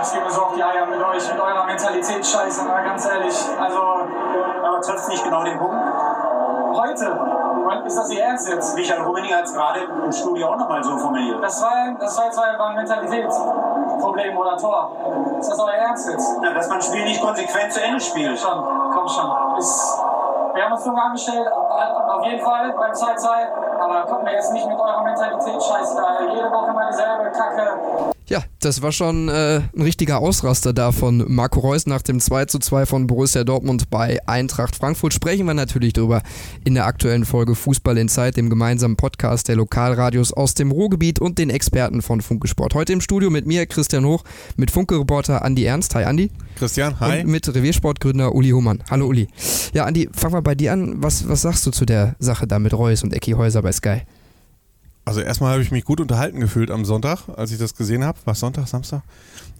es mir so auf die Eier mit euch, mit eurer Mentalitätsscheiße, ganz ehrlich. Also, aber trifft nicht genau den Punkt. Heute ist das Ihr Ernst jetzt? Michael Rummening hat es gerade im Studio auch nochmal so formuliert. Das war, das war jetzt ein Mentalitätsproblem oder Tor. Ist das euer Ernst jetzt? Ja, dass man ein Spiel nicht konsequent zu Ende spielt. Schon, komm schon. Ist, wir haben uns dumm angestellt, auf jeden Fall beim 2-2. Aber kommt mir jetzt nicht mit eurer Mentalität scheiße da. Jede Woche mal dieselbe Kacke. Ja, das war schon äh, ein richtiger Ausraster da von Marco Reus nach dem 2 zu 2 von Borussia Dortmund bei Eintracht Frankfurt. Sprechen wir natürlich drüber in der aktuellen Folge Fußball in Zeit, dem gemeinsamen Podcast der Lokalradios aus dem Ruhrgebiet und den Experten von Funke Sport. Heute im Studio mit mir, Christian Hoch, mit Funke-Reporter Andi Ernst. Hi Andi. Christian, hi. Und mit Reviersportgründer Uli Humann. Hallo Uli. Ja, Andi, fangen wir bei dir an. Was, was sagst du zu der Sache da mit Reus und Ecki Häuser bei Sky? Also erstmal habe ich mich gut unterhalten gefühlt am Sonntag, als ich das gesehen habe. Was Sonntag, Samstag?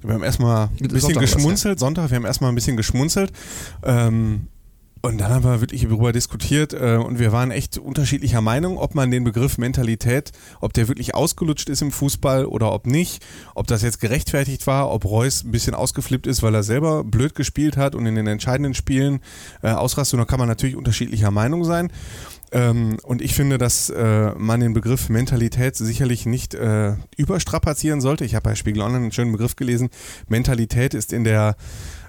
Wir haben erstmal ein bisschen Sonntag geschmunzelt. Ja. Sonntag, wir haben erstmal ein bisschen geschmunzelt. Ähm, und dann haben wir wirklich darüber diskutiert äh, und wir waren echt unterschiedlicher Meinung, ob man den Begriff Mentalität, ob der wirklich ausgelutscht ist im Fußball oder ob nicht, ob das jetzt gerechtfertigt war, ob Reus ein bisschen ausgeflippt ist, weil er selber blöd gespielt hat und in den entscheidenden Spielen äh, ausrastet. Und da kann man natürlich unterschiedlicher Meinung sein. Ähm, und ich finde, dass äh, man den Begriff Mentalität sicherlich nicht äh, überstrapazieren sollte. Ich habe bei Spiegel Online einen schönen Begriff gelesen. Mentalität ist in der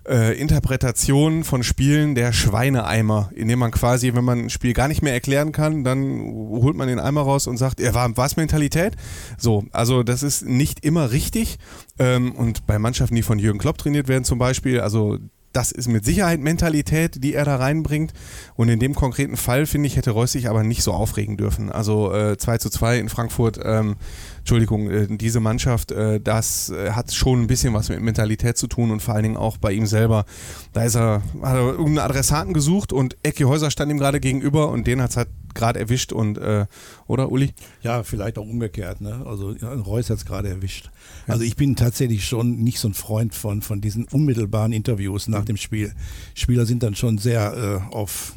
äh, Interpretation von Spielen der Schweineeimer, in dem man quasi, wenn man ein Spiel gar nicht mehr erklären kann, dann holt man den Eimer raus und sagt, ja, war es Mentalität? So, also das ist nicht immer richtig. Ähm, und bei Mannschaften, die von Jürgen Klopp trainiert werden zum Beispiel, also das ist mit Sicherheit Mentalität, die er da reinbringt. Und in dem konkreten Fall, finde ich, hätte Reus sich aber nicht so aufregen dürfen. Also äh, 2 zu 2 in Frankfurt, ähm, Entschuldigung, äh, diese Mannschaft, äh, das äh, hat schon ein bisschen was mit Mentalität zu tun und vor allen Dingen auch bei ihm selber. Da ist er, hat er irgendeinen Adressaten gesucht und Ecki Häuser stand ihm gerade gegenüber und den hat es halt gerade erwischt und äh, oder Uli? Ja, vielleicht auch umgekehrt. Ne? Also Reus hat es gerade erwischt. Also ich bin tatsächlich schon nicht so ein Freund von, von diesen unmittelbaren Interviews nach dem Spiel. Spieler sind dann schon sehr äh, auf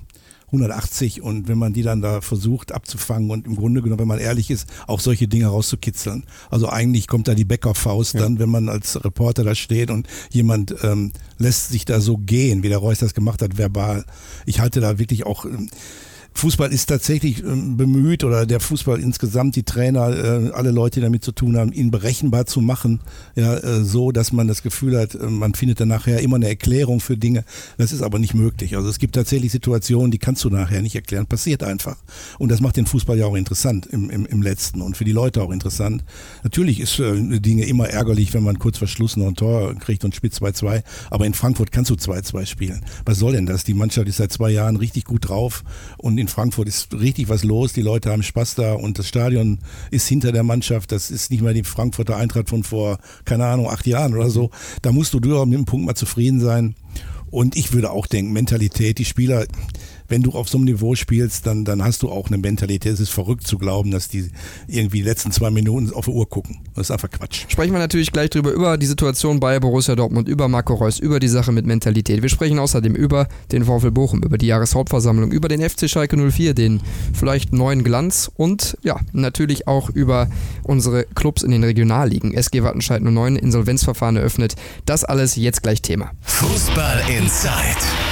180 und wenn man die dann da versucht abzufangen und im Grunde genommen, wenn man ehrlich ist, auch solche Dinge rauszukitzeln. Also eigentlich kommt da die Bäckerfaust ja. dann, wenn man als Reporter da steht und jemand ähm, lässt sich da so gehen, wie der Reus das gemacht hat, verbal. Ich halte da wirklich auch ähm, Fußball ist tatsächlich ähm, bemüht oder der Fußball insgesamt, die Trainer, äh, alle Leute, die damit zu tun haben, ihn berechenbar zu machen, ja, äh, so, dass man das Gefühl hat, äh, man findet dann nachher immer eine Erklärung für Dinge. Das ist aber nicht möglich. Also es gibt tatsächlich Situationen, die kannst du nachher nicht erklären. Passiert einfach. Und das macht den Fußball ja auch interessant im, im, im letzten und für die Leute auch interessant. Natürlich ist äh, Dinge immer ärgerlich, wenn man kurz verschluss noch ein Tor kriegt und spielt 2-2. Aber in Frankfurt kannst du 2-2 spielen. Was soll denn das? Die Mannschaft ist seit zwei Jahren richtig gut drauf und in Frankfurt ist richtig was los, die Leute haben Spaß da und das Stadion ist hinter der Mannschaft. Das ist nicht mehr die Frankfurter Eintracht von vor, keine Ahnung, acht Jahren oder so. Da musst du durchaus mit dem Punkt mal zufrieden sein. Und ich würde auch denken, Mentalität, die Spieler, wenn du auf so einem Niveau spielst, dann, dann hast du auch eine Mentalität. Es ist verrückt zu glauben, dass die irgendwie die letzten zwei Minuten auf die Uhr gucken. Das ist einfach Quatsch. Sprechen wir natürlich gleich drüber, über die Situation bei Borussia Dortmund, über Marco Reus, über die Sache mit Mentalität. Wir sprechen außerdem über den VfL Bochum, über die Jahreshauptversammlung, über den FC Schalke 04, den vielleicht neuen Glanz und ja, natürlich auch über unsere Clubs in den Regionalligen. SG Wattenscheid 09, Insolvenzverfahren eröffnet. Das alles jetzt gleich Thema. Fußball Inside.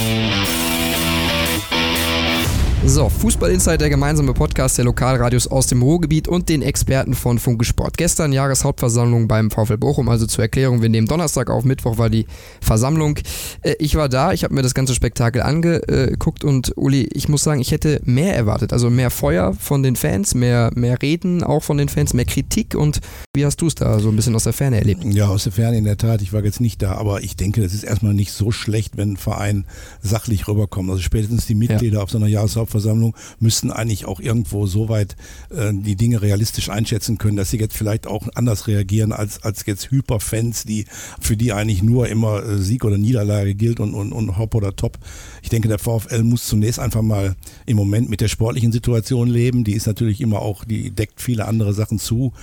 So, Fußball Insight, der gemeinsame Podcast der Lokalradios aus dem Ruhrgebiet und den Experten von Funke Sport. Gestern Jahreshauptversammlung beim VfL Bochum, also zur Erklärung, wir nehmen Donnerstag auf, Mittwoch war die Versammlung. Äh, ich war da, ich habe mir das ganze Spektakel angeguckt und Uli, ich muss sagen, ich hätte mehr erwartet. Also mehr Feuer von den Fans, mehr, mehr Reden auch von den Fans, mehr Kritik und wie hast du es da so ein bisschen aus der Ferne erlebt? Ja, aus der Ferne in der Tat. Ich war jetzt nicht da, aber ich denke, das ist erstmal nicht so schlecht, wenn ein Verein sachlich rüberkommt. Also spätestens die Mitglieder ja. auf so einer Jahreshauptversammlung Jahreshauptversammlung müssten eigentlich auch irgendwo so weit äh, die Dinge realistisch einschätzen können, dass sie jetzt vielleicht auch anders reagieren als, als jetzt Hyperfans, die für die eigentlich nur immer äh, Sieg oder Niederlage gilt und, und, und Hop oder Top. Ich denke, der VfL muss zunächst einfach mal im Moment mit der sportlichen Situation leben. Die ist natürlich immer auch, die deckt viele andere Sachen zu.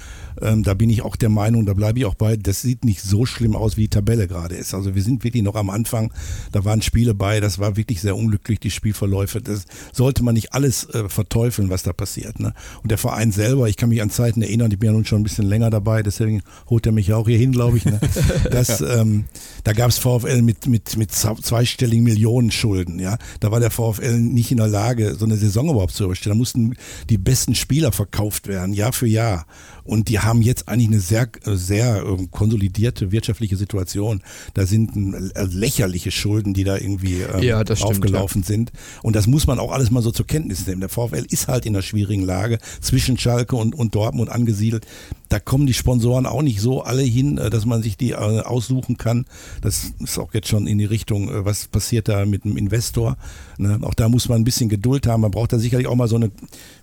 Ähm, da bin ich auch der Meinung, da bleibe ich auch bei, das sieht nicht so schlimm aus, wie die Tabelle gerade ist. Also wir sind wirklich noch am Anfang. Da waren Spiele bei, das war wirklich sehr unglücklich, die Spielverläufe. Das sollte man nicht alles äh, verteufeln, was da passiert. Ne? Und der Verein selber, ich kann mich an Zeiten erinnern, ich bin ja nun schon ein bisschen länger dabei, deswegen holt er mich ja auch hier hin, glaube ich. Ne? Das, ähm, da gab es VfL mit, mit, mit zweistelligen Millionen Schulden. Ja? Da war der VfL nicht in der Lage, so eine Saison überhaupt zu überstehen. Da mussten die besten Spieler verkauft werden, Jahr für Jahr. Und die haben jetzt eigentlich eine sehr, sehr ähm, konsolidierte wirtschaftliche Situation. Da sind äh, lächerliche Schulden, die da irgendwie ähm, ja, aufgelaufen stimmt, ja. sind. Und das muss man auch alles mal so zur Kenntnis nehmen. Der VfL ist halt in einer schwierigen Lage zwischen Schalke und, und Dortmund angesiedelt da kommen die Sponsoren auch nicht so alle hin, äh, dass man sich die äh, aussuchen kann. Das ist auch jetzt schon in die Richtung, äh, was passiert da mit dem Investor. Ne? Auch da muss man ein bisschen Geduld haben. Man braucht da sicherlich auch mal so eine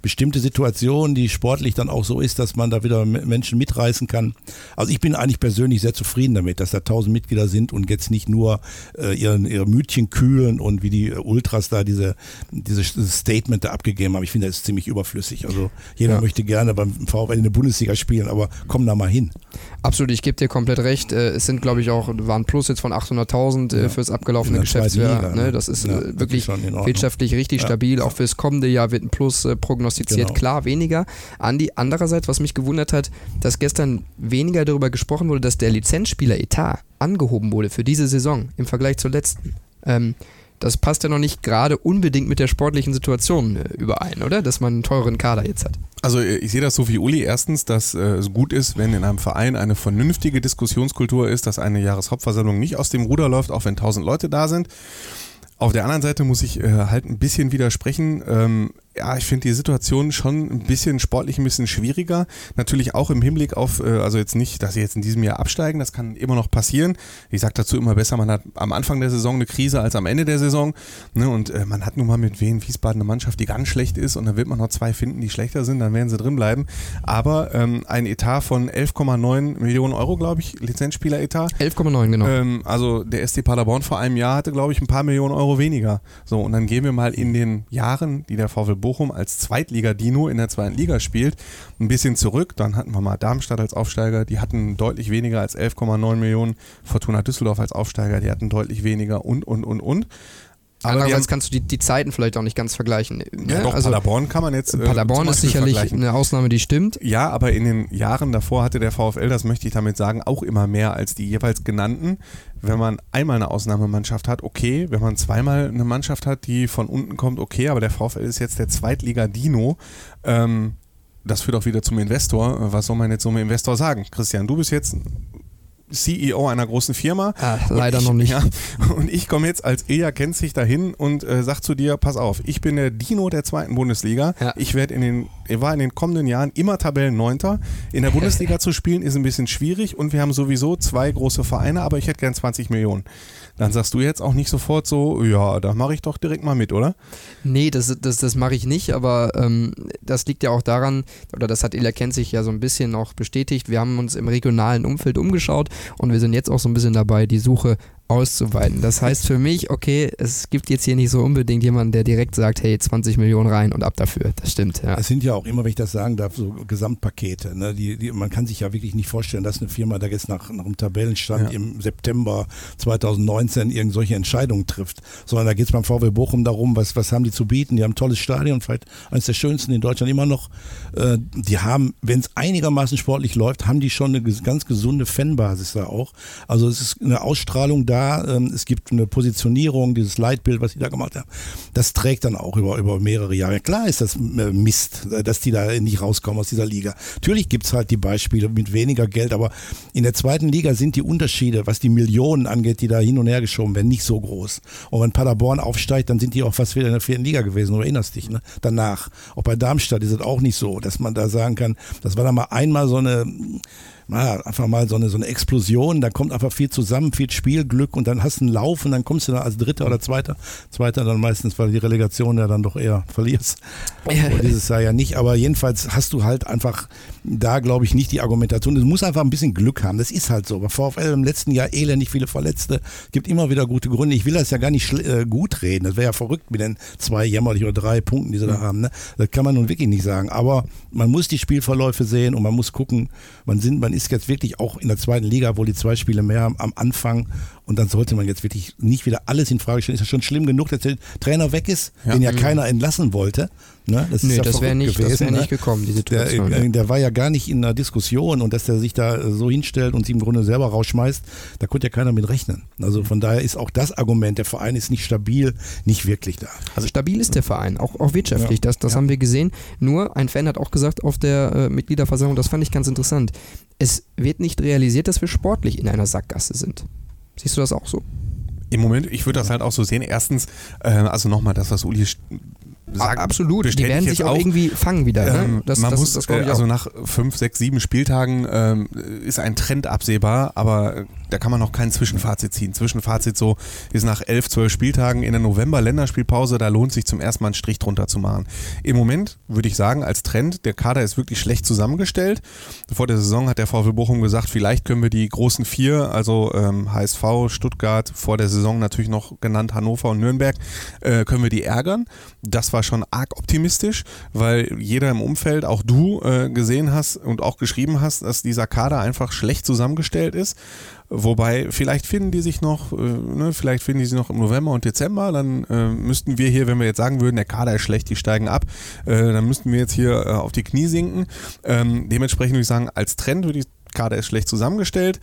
bestimmte Situation, die sportlich dann auch so ist, dass man da wieder Menschen mitreißen kann. Also ich bin eigentlich persönlich sehr zufrieden damit, dass da tausend Mitglieder sind und jetzt nicht nur äh, ihre, ihre Mütchen kühlen und wie die Ultras da diese, dieses Statement da abgegeben haben. Ich finde, das ist ziemlich überflüssig. Also jeder ja. möchte gerne beim VfL in der Bundesliga spielen, aber komm da mal hin. Absolut, ich gebe dir komplett recht. Äh, es sind, glaube ich, auch, war ein Plus jetzt von 800.000 äh, ja. fürs abgelaufene Geschäftsjahr. Liga, ne? ne? Das ist ja, äh, wirklich wirtschaftlich richtig ja. stabil. Auch fürs kommende Jahr wird ein Plus prognostiziert. Genau. Klar, weniger. Andi, andererseits, was mich gewundert hat, dass gestern weniger darüber gesprochen wurde, dass der Lizenzspieler-Etat angehoben wurde für diese Saison im Vergleich zur letzten. Ähm, das passt ja noch nicht gerade unbedingt mit der sportlichen Situation äh, überein, oder? Dass man einen teuren Kader jetzt hat. Also äh, ich sehe das so wie Uli. Erstens, dass äh, es gut ist, wenn in einem Verein eine vernünftige Diskussionskultur ist, dass eine Jahreshauptversammlung nicht aus dem Ruder läuft, auch wenn tausend Leute da sind. Auf der anderen Seite muss ich halt ein bisschen widersprechen. Ähm, ja, ich finde die Situation schon ein bisschen sportlich ein bisschen schwieriger. Natürlich auch im Hinblick auf, äh, also jetzt nicht, dass sie jetzt in diesem Jahr absteigen, das kann immer noch passieren. Ich sage dazu immer besser, man hat am Anfang der Saison eine Krise als am Ende der Saison. Ne? Und äh, man hat nun mal mit Wien Wiesbaden eine Mannschaft, die ganz schlecht ist und dann wird man noch zwei finden, die schlechter sind, dann werden sie drin bleiben. Aber ähm, ein Etat von 11,9 Millionen Euro, glaube ich, Lizenzspieler-Etat. 11,9, genau. Ähm, also der SC Paderborn vor einem Jahr hatte, glaube ich, ein paar Millionen Euro weniger. So, und dann gehen wir mal in den Jahren, die der VfL Bochum als Zweitliga-Dino in der zweiten Liga spielt, ein bisschen zurück. Dann hatten wir mal Darmstadt als Aufsteiger, die hatten deutlich weniger als 11,9 Millionen. Fortuna Düsseldorf als Aufsteiger, die hatten deutlich weniger und, und, und, und. Andererseits kannst du die, die Zeiten vielleicht auch nicht ganz vergleichen. Ne? Ja, doch, also, Paderborn kann man jetzt. Äh, Paderborn ist sicherlich eine Ausnahme, die stimmt. Ja, aber in den Jahren davor hatte der VfL, das möchte ich damit sagen, auch immer mehr als die jeweils genannten. Wenn man einmal eine Ausnahmemannschaft hat, okay. Wenn man zweimal eine Mannschaft hat, die von unten kommt, okay. Aber der VfL ist jetzt der Zweitliga-Dino. Ähm, das führt auch wieder zum Investor. Was soll man jetzt so einem Investor sagen? Christian, du bist jetzt CEO einer großen Firma. Ah, leider ich, noch nicht. Ja, und ich komme jetzt als Eja kennt sich dahin und äh, sag zu dir, pass auf, ich bin der Dino der zweiten Bundesliga. Ja. Ich werde in den, war in den kommenden Jahren immer Tabellenneunter. In der Bundesliga zu spielen ist ein bisschen schwierig und wir haben sowieso zwei große Vereine, aber ich hätte gern 20 Millionen dann sagst du jetzt auch nicht sofort so, ja, da mache ich doch direkt mal mit, oder? Nee, das, das, das mache ich nicht, aber ähm, das liegt ja auch daran, oder das hat Ila Kennt sich ja so ein bisschen auch bestätigt, wir haben uns im regionalen Umfeld umgeschaut und wir sind jetzt auch so ein bisschen dabei, die Suche auszuweiten. Das heißt für mich, okay, es gibt jetzt hier nicht so unbedingt jemanden, der direkt sagt, hey, 20 Millionen rein und ab dafür. Das stimmt, ja. Es sind ja auch immer, wenn ich das sagen darf, so Gesamtpakete. Ne? Die, die, man kann sich ja wirklich nicht vorstellen, dass eine Firma da jetzt nach, nach einem Tabellenstand ja. im September 2019 irgendwelche Entscheidungen trifft, sondern da geht es beim VW Bochum darum, was, was haben die zu bieten. Die haben ein tolles Stadion, vielleicht eines der schönsten in Deutschland immer noch. Äh, die haben, wenn es einigermaßen sportlich läuft, haben die schon eine ganz gesunde Fanbasis da auch. Also es ist eine Ausstrahlung da, da, ähm, es gibt eine Positionierung, dieses Leitbild, was sie da gemacht haben, das trägt dann auch über, über mehrere Jahre. Klar ist das äh, Mist, dass die da nicht rauskommen aus dieser Liga. Natürlich gibt es halt die Beispiele mit weniger Geld, aber in der zweiten Liga sind die Unterschiede, was die Millionen angeht, die da hin und her geschoben werden, nicht so groß. Und wenn Paderborn aufsteigt, dann sind die auch fast wieder in der vierten Liga gewesen, du erinnerst dich, ne? Danach. Auch bei Darmstadt ist es auch nicht so, dass man da sagen kann, das war da mal einmal so eine na, einfach mal so eine, so eine Explosion, da kommt einfach viel zusammen, viel Spielglück und dann hast du einen Lauf und dann kommst du da als Dritter oder Zweiter. Zweiter dann meistens, weil die Relegation ja dann doch eher verlierst. Ja. dieses Jahr ja nicht, aber jedenfalls hast du halt einfach da, glaube ich, nicht die Argumentation. Du musst einfach ein bisschen Glück haben, das ist halt so. Bei VfL im letzten Jahr elendig viele Verletzte, gibt immer wieder gute Gründe. Ich will das ja gar nicht äh, gut reden, das wäre ja verrückt mit den zwei jämmerlich oder drei Punkten, die sie da haben. Ne? Das kann man nun wirklich nicht sagen, aber man muss die Spielverläufe sehen und man muss gucken, man, sind, man ist jetzt wirklich auch in der zweiten Liga, wo die zwei Spiele mehr haben, am Anfang. Und dann sollte man jetzt wirklich nicht wieder alles in Frage stellen. Ist ja schon schlimm genug, dass der Trainer weg ist, ja. den ja mhm. keiner entlassen wollte. Ne? Das nee, ja das wäre nicht, wär ne? nicht gekommen, die Situation. Der, ja. der, war ja gar nicht in der Diskussion und dass der sich da so hinstellt und sich im Grunde selber rausschmeißt, da konnte ja keiner mit rechnen. Also von daher ist auch das Argument, der Verein ist nicht stabil, nicht wirklich da. Also stabil ist der Verein, auch, auch wirtschaftlich, ja. das, das haben wir gesehen. Nur ein Fan hat auch gesagt auf der äh, Mitgliederversammlung, das fand ich ganz interessant, es wird nicht realisiert, dass wir sportlich in einer Sackgasse sind. Siehst du das auch so? Im Moment, ich würde das halt auch so sehen. Erstens, äh, also nochmal das, was Uli sagen. Absolut, die werden sich auch, irgendwie fangen wieder. Ne? Ähm, das, man das, muss, das, das also nach fünf, sechs, sieben Spieltagen ähm, ist ein Trend absehbar, aber da kann man noch kein Zwischenfazit ziehen. Zwischenfazit so ist nach elf, zwölf Spieltagen in der November-Länderspielpause, da lohnt sich zum ersten Mal einen Strich drunter zu machen. Im Moment würde ich sagen, als Trend, der Kader ist wirklich schlecht zusammengestellt. Vor der Saison hat der VfL Bochum gesagt, vielleicht können wir die großen vier, also ähm, HSV, Stuttgart, vor der Saison natürlich noch genannt Hannover und Nürnberg, äh, können wir die ärgern. Das war schon arg optimistisch, weil jeder im Umfeld, auch du, äh, gesehen hast und auch geschrieben hast, dass dieser Kader einfach schlecht zusammengestellt ist. Wobei, vielleicht finden die sich noch, äh, ne, vielleicht finden die sich noch im November und Dezember, dann äh, müssten wir hier, wenn wir jetzt sagen würden, der Kader ist schlecht, die steigen ab, äh, dann müssten wir jetzt hier äh, auf die Knie sinken. Ähm, dementsprechend würde ich sagen, als Trend würde ich Kader ist schlecht zusammengestellt.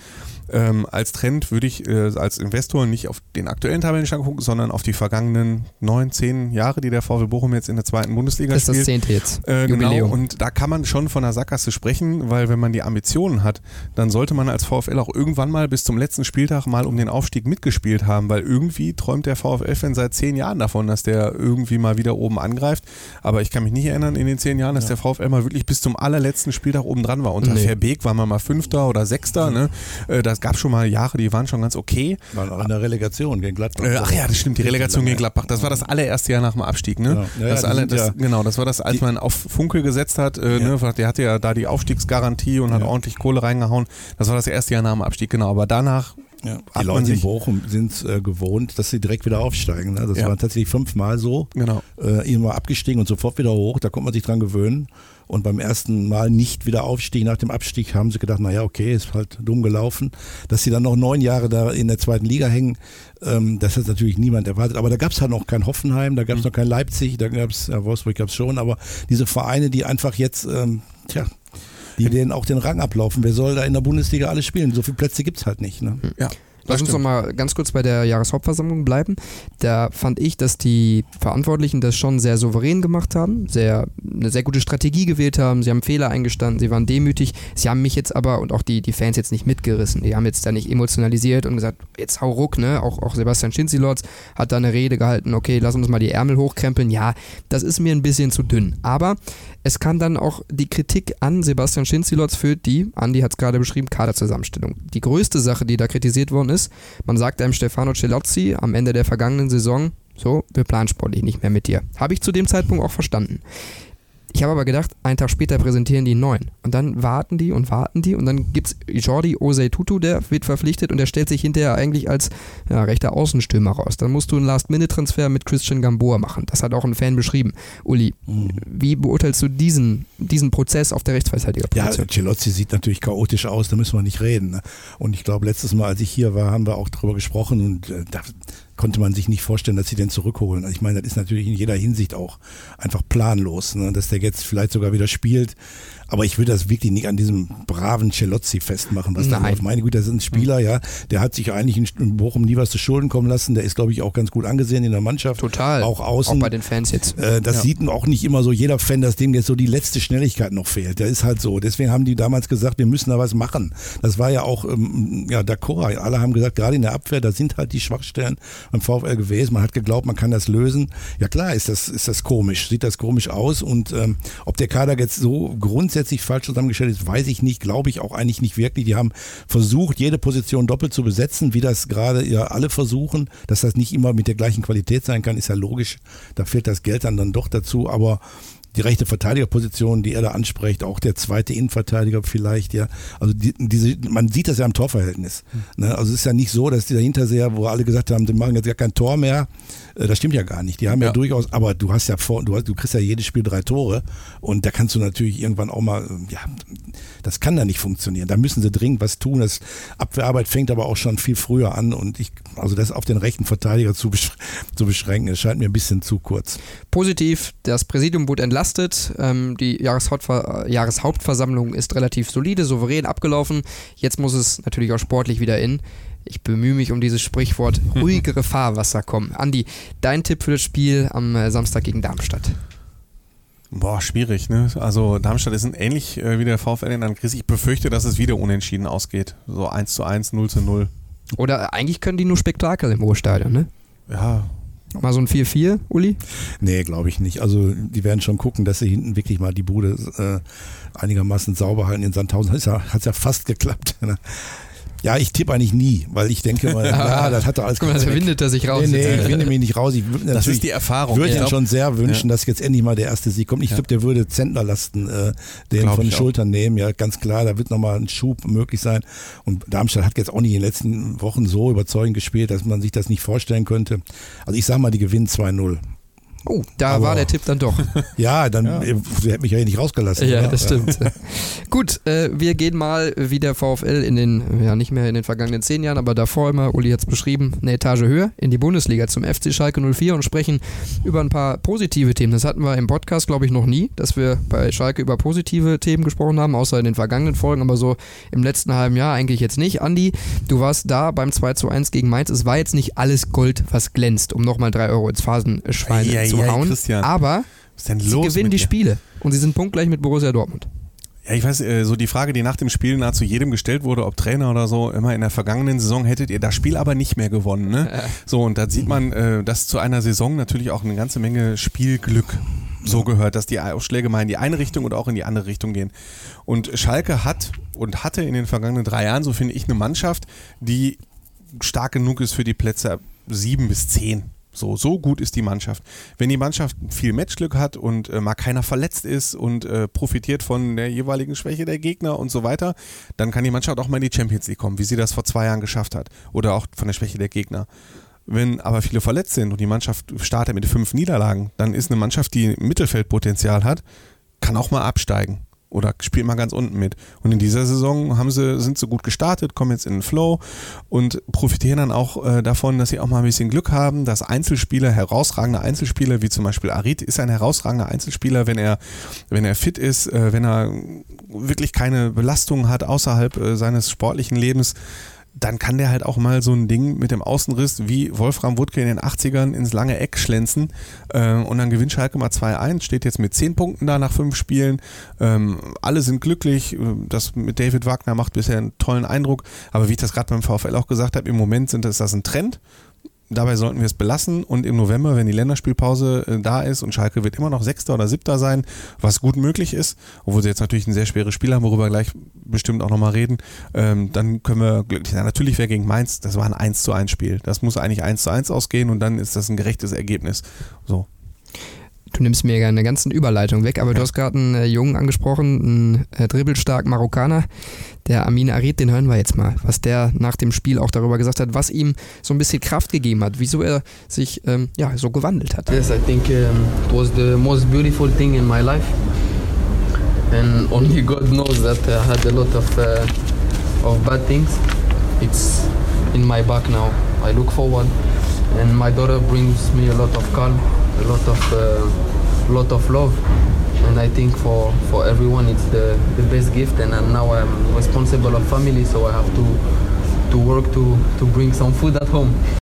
Ähm, als Trend würde ich äh, als Investor nicht auf den aktuellen Tabellenstand gucken, sondern auf die vergangenen neun, zehn Jahre, die der VfL Bochum jetzt in der zweiten Bundesliga das spielt. Das ist das zehnte jetzt. Äh, genau, und da kann man schon von einer Sackgasse sprechen, weil wenn man die Ambitionen hat, dann sollte man als VfL auch irgendwann mal bis zum letzten Spieltag mal um den Aufstieg mitgespielt haben, weil irgendwie träumt der VfL-Fan seit zehn Jahren davon, dass der irgendwie mal wieder oben angreift. Aber ich kann mich nicht erinnern in den zehn Jahren, dass ja. der VfL mal wirklich bis zum allerletzten Spieltag oben dran war. Unter nee. Verbeek war man mal Fünfter oder Sechster. Ne? Äh, das gab schon mal Jahre, die waren schon ganz okay. Waren auch in der Relegation gegen Gladbach. Äh, ach ja, das stimmt, die Relegation gegen Gladbach. Das war das allererste Jahr nach dem Abstieg. Ne? Genau. Ja, das, alle, das, ja genau, das war das, als man auf Funkel gesetzt hat. Äh, ja. ne? Der hatte ja da die Aufstiegsgarantie und hat ordentlich Kohle reingehauen. Das war das erste Jahr nach dem Abstieg, genau. Aber danach ja. Die Leute in Bochum sind äh, gewohnt, dass sie direkt wieder aufsteigen. Ne? Das ja. war tatsächlich fünfmal so. Genau. Äh, immer abgestiegen und sofort wieder hoch. Da kommt man sich dran gewöhnen. Und beim ersten Mal nicht wieder aufstieg nach dem Abstieg, haben sie gedacht, naja, okay, ist halt dumm gelaufen. Dass sie dann noch neun Jahre da in der zweiten Liga hängen, ähm, das hat natürlich niemand erwartet. Aber da gab es halt noch kein Hoffenheim, da gab es mhm. noch kein Leipzig, da gab es, ja, Wolfsburg gab es schon, aber diese Vereine, die einfach jetzt, ähm, tja, die denen auch den Rang ablaufen. Wer soll da in der Bundesliga alles spielen? So viele Plätze gibt es halt nicht. Ne? Ja. Lass uns noch mal ganz kurz bei der Jahreshauptversammlung bleiben. Da fand ich, dass die Verantwortlichen das schon sehr souverän gemacht haben, sehr, eine sehr gute Strategie gewählt haben. Sie haben Fehler eingestanden, sie waren demütig. Sie haben mich jetzt aber und auch die, die Fans jetzt nicht mitgerissen. Die haben jetzt da nicht emotionalisiert und gesagt, jetzt hau ruck, ne? Auch, auch Sebastian Schinzilotz hat da eine Rede gehalten, okay, lass uns mal die Ärmel hochkrempeln. Ja, das ist mir ein bisschen zu dünn. Aber es kann dann auch die Kritik an Sebastian Schinzilotz für die, Andi hat es gerade beschrieben, Kaderzusammenstellung. Die größte Sache, die da kritisiert worden ist, man sagt einem Stefano Celozzi am Ende der vergangenen Saison, so, wir planen sportlich nicht mehr mit dir. Habe ich zu dem Zeitpunkt auch verstanden. Ich habe aber gedacht, einen Tag später präsentieren die einen neuen. Und dann warten die und warten die und dann gibt es Jordi Osei Tutu, der wird verpflichtet und der stellt sich hinterher eigentlich als ja, rechter Außenstürmer raus. Dann musst du einen Last-Minute-Transfer mit Christian Gamboa machen. Das hat auch ein Fan beschrieben. Uli, mhm. wie beurteilst du diesen, diesen Prozess auf der Rechtsverteidigerposition? Ja, Celozzi sieht natürlich chaotisch aus, da müssen wir nicht reden. Ne? Und ich glaube, letztes Mal, als ich hier war, haben wir auch darüber gesprochen und äh, da konnte man sich nicht vorstellen, dass sie den zurückholen. Also ich meine, das ist natürlich in jeder Hinsicht auch einfach planlos, ne? dass der jetzt vielleicht sogar wieder spielt. Aber ich würde das wirklich nicht an diesem braven Celozzi festmachen, was Nein. da läuft. Meine Güte, das ist ein Spieler, ja, der hat sich eigentlich in Bochum nie was zu Schulden kommen lassen. Der ist, glaube ich, auch ganz gut angesehen in der Mannschaft. Total. Auch außen. Auch bei den Fans jetzt. Äh, das ja. sieht auch nicht immer so jeder Fan, dass dem jetzt so die letzte Schnelligkeit noch fehlt. Der ist halt so. Deswegen haben die damals gesagt, wir müssen da was machen. Das war ja auch, ähm, ja, d'accord. Alle haben gesagt, gerade in der Abwehr, da sind halt die Schwachstellen. beim VfL gewesen. Man hat geglaubt, man kann das lösen. Ja klar, ist das, ist das komisch, sieht das komisch aus. Und ähm, ob der Kader jetzt so grundsätzlich falsch zusammengestellt ist, weiß ich nicht, glaube ich auch eigentlich nicht wirklich. Die haben versucht, jede Position doppelt zu besetzen, wie das gerade ja alle versuchen. Dass das nicht immer mit der gleichen Qualität sein kann, ist ja logisch. Da fehlt das Geld dann, dann doch dazu. Aber die rechte Verteidigerposition, die er da anspricht, auch der zweite Innenverteidiger vielleicht, ja. Also die, diese, man sieht das ja im Torverhältnis. Ne? Also es ist ja nicht so, dass dieser Hinterseher, wo alle gesagt haben, die machen jetzt gar kein Tor mehr, das stimmt ja gar nicht. Die haben ja, ja durchaus, aber du hast ja vor, du, hast, du kriegst ja jedes Spiel drei Tore und da kannst du natürlich irgendwann auch mal, ja, das kann da nicht funktionieren. Da müssen sie dringend was tun. Das Abwehrarbeit fängt aber auch schon viel früher an und ich, also das auf den rechten Verteidiger zu, besch zu beschränken, das scheint mir ein bisschen zu kurz. Positiv, das Präsidium wurde entlastet. Ähm, die Jahreshauptver Jahreshauptversammlung ist relativ solide, souverän abgelaufen. Jetzt muss es natürlich auch sportlich wieder in ich bemühe mich um dieses Sprichwort, ruhigere Fahrwasser kommen. Andi, dein Tipp für das Spiel am äh, Samstag gegen Darmstadt? Boah, schwierig, ne? Also Darmstadt ist ein ähnlich äh, wie der VfL in Angriss. Ich befürchte, dass es wieder unentschieden ausgeht. So 1 zu 1, 0 zu 0. Oder eigentlich können die nur Spektakel im Ruhrstadion, ne? Ja. Mal so ein 4-4, Uli? Nee, glaube ich nicht. Also die werden schon gucken, dass sie hinten wirklich mal die Bude äh, einigermaßen sauber halten in Sandhausen. Hat es ja, ja fast geklappt. Ne? Ja, ich tippe eigentlich nie, weil ich denke mal, ja, das hat er alles Guck mal, da windet er sich raus. Nee, nee, ich winde mich nicht raus. Ich das ist die Erfahrung. würde ja. schon sehr wünschen, ja. dass jetzt endlich mal der erste Sieg kommt. Ich ja. glaube, der würde Zentnerlasten äh, den Glaub von den Schultern auch. nehmen. Ja, ganz klar, da wird nochmal ein Schub möglich sein. Und Darmstadt hat jetzt auch nicht in den letzten Wochen so überzeugend gespielt, dass man sich das nicht vorstellen könnte. Also ich sage mal, die gewinnen 2-0. Oh, da Aber war der Tipp dann doch. Ja, dann ja. hätte mich ja nicht rausgelassen. Ja, oder? das stimmt. Gut, äh, wir gehen mal wie der VfL in den, ja nicht mehr in den vergangenen zehn Jahren, aber davor immer, Uli hat es beschrieben, eine Etage höher in die Bundesliga zum FC Schalke 04 und sprechen über ein paar positive Themen. Das hatten wir im Podcast, glaube ich, noch nie, dass wir bei Schalke über positive Themen gesprochen haben, außer in den vergangenen Folgen, aber so im letzten halben Jahr eigentlich jetzt nicht. Andi, du warst da beim 2 zu 1 gegen Mainz. Es war jetzt nicht alles Gold, was glänzt, um nochmal drei Euro ins Phasenschwein ja, zu hauen. Christian. Aber sie gewinnen die Spiele und sie sind punktgleich mit Borussia Dortmund. Ja, ich weiß, äh, so die Frage, die nach dem Spiel nahezu jedem gestellt wurde, ob Trainer oder so, immer in der vergangenen Saison hättet ihr das Spiel aber nicht mehr gewonnen. Ne? So, und da sieht man, äh, dass zu einer Saison natürlich auch eine ganze Menge Spielglück so gehört, dass die Ausschläge mal in die eine Richtung oder auch in die andere Richtung gehen. Und Schalke hat und hatte in den vergangenen drei Jahren, so finde ich, eine Mannschaft, die stark genug ist für die Plätze sieben bis zehn so, so gut ist die Mannschaft. Wenn die Mannschaft viel Matchglück hat und äh, mal keiner verletzt ist und äh, profitiert von der jeweiligen Schwäche der Gegner und so weiter, dann kann die Mannschaft auch mal in die Champions League kommen, wie sie das vor zwei Jahren geschafft hat. Oder auch von der Schwäche der Gegner. Wenn aber viele verletzt sind und die Mannschaft startet mit fünf Niederlagen, dann ist eine Mannschaft, die Mittelfeldpotenzial hat, kann auch mal absteigen oder spielt mal ganz unten mit. Und in dieser Saison haben sie, sind sie gut gestartet, kommen jetzt in den Flow und profitieren dann auch äh, davon, dass sie auch mal ein bisschen Glück haben, dass Einzelspieler, herausragende Einzelspieler, wie zum Beispiel Arid, ist ein herausragender Einzelspieler, wenn er, wenn er fit ist, äh, wenn er wirklich keine Belastungen hat außerhalb äh, seines sportlichen Lebens, dann kann der halt auch mal so ein Ding mit dem Außenriss wie Wolfram Wuttke in den 80ern ins lange Eck schlänzen äh, und dann gewinnt Schalke mal 2-1, steht jetzt mit 10 Punkten da nach 5 Spielen. Ähm, alle sind glücklich, das mit David Wagner macht bisher einen tollen Eindruck, aber wie ich das gerade beim VfL auch gesagt habe, im Moment sind das, das ein Trend Dabei sollten wir es belassen und im November, wenn die Länderspielpause äh, da ist und Schalke wird immer noch Sechster oder Siebter sein, was gut möglich ist, obwohl sie jetzt natürlich ein sehr schweres Spiel haben, worüber gleich bestimmt auch nochmal reden, ähm, dann können wir glücklich sein. Natürlich wäre gegen Mainz, das war ein 1 zu 1 Spiel. Das muss eigentlich 1 zu 1 ausgehen und dann ist das ein gerechtes Ergebnis. So. Du nimmst mir eine ganze Überleitung weg, aber ja. du hast gerade einen äh, Jungen angesprochen, einen äh, dribbelstark Marokkaner, der Amin Arid, den hören wir jetzt mal, was der nach dem Spiel auch darüber gesagt hat, was ihm so ein bisschen Kraft gegeben hat, wieso er sich ähm, ja, so gewandelt hat. Yes, I think um, it was the most beautiful thing in my life. And only God knows that I had a lot of, uh, of bad things. It's in my back now. I look forward and my daughter brings me a lot of calm a lot of uh, lot of love. And I think for for everyone it's the the best gift. And now I'm responsible of family so I have to to work to to bring some food at home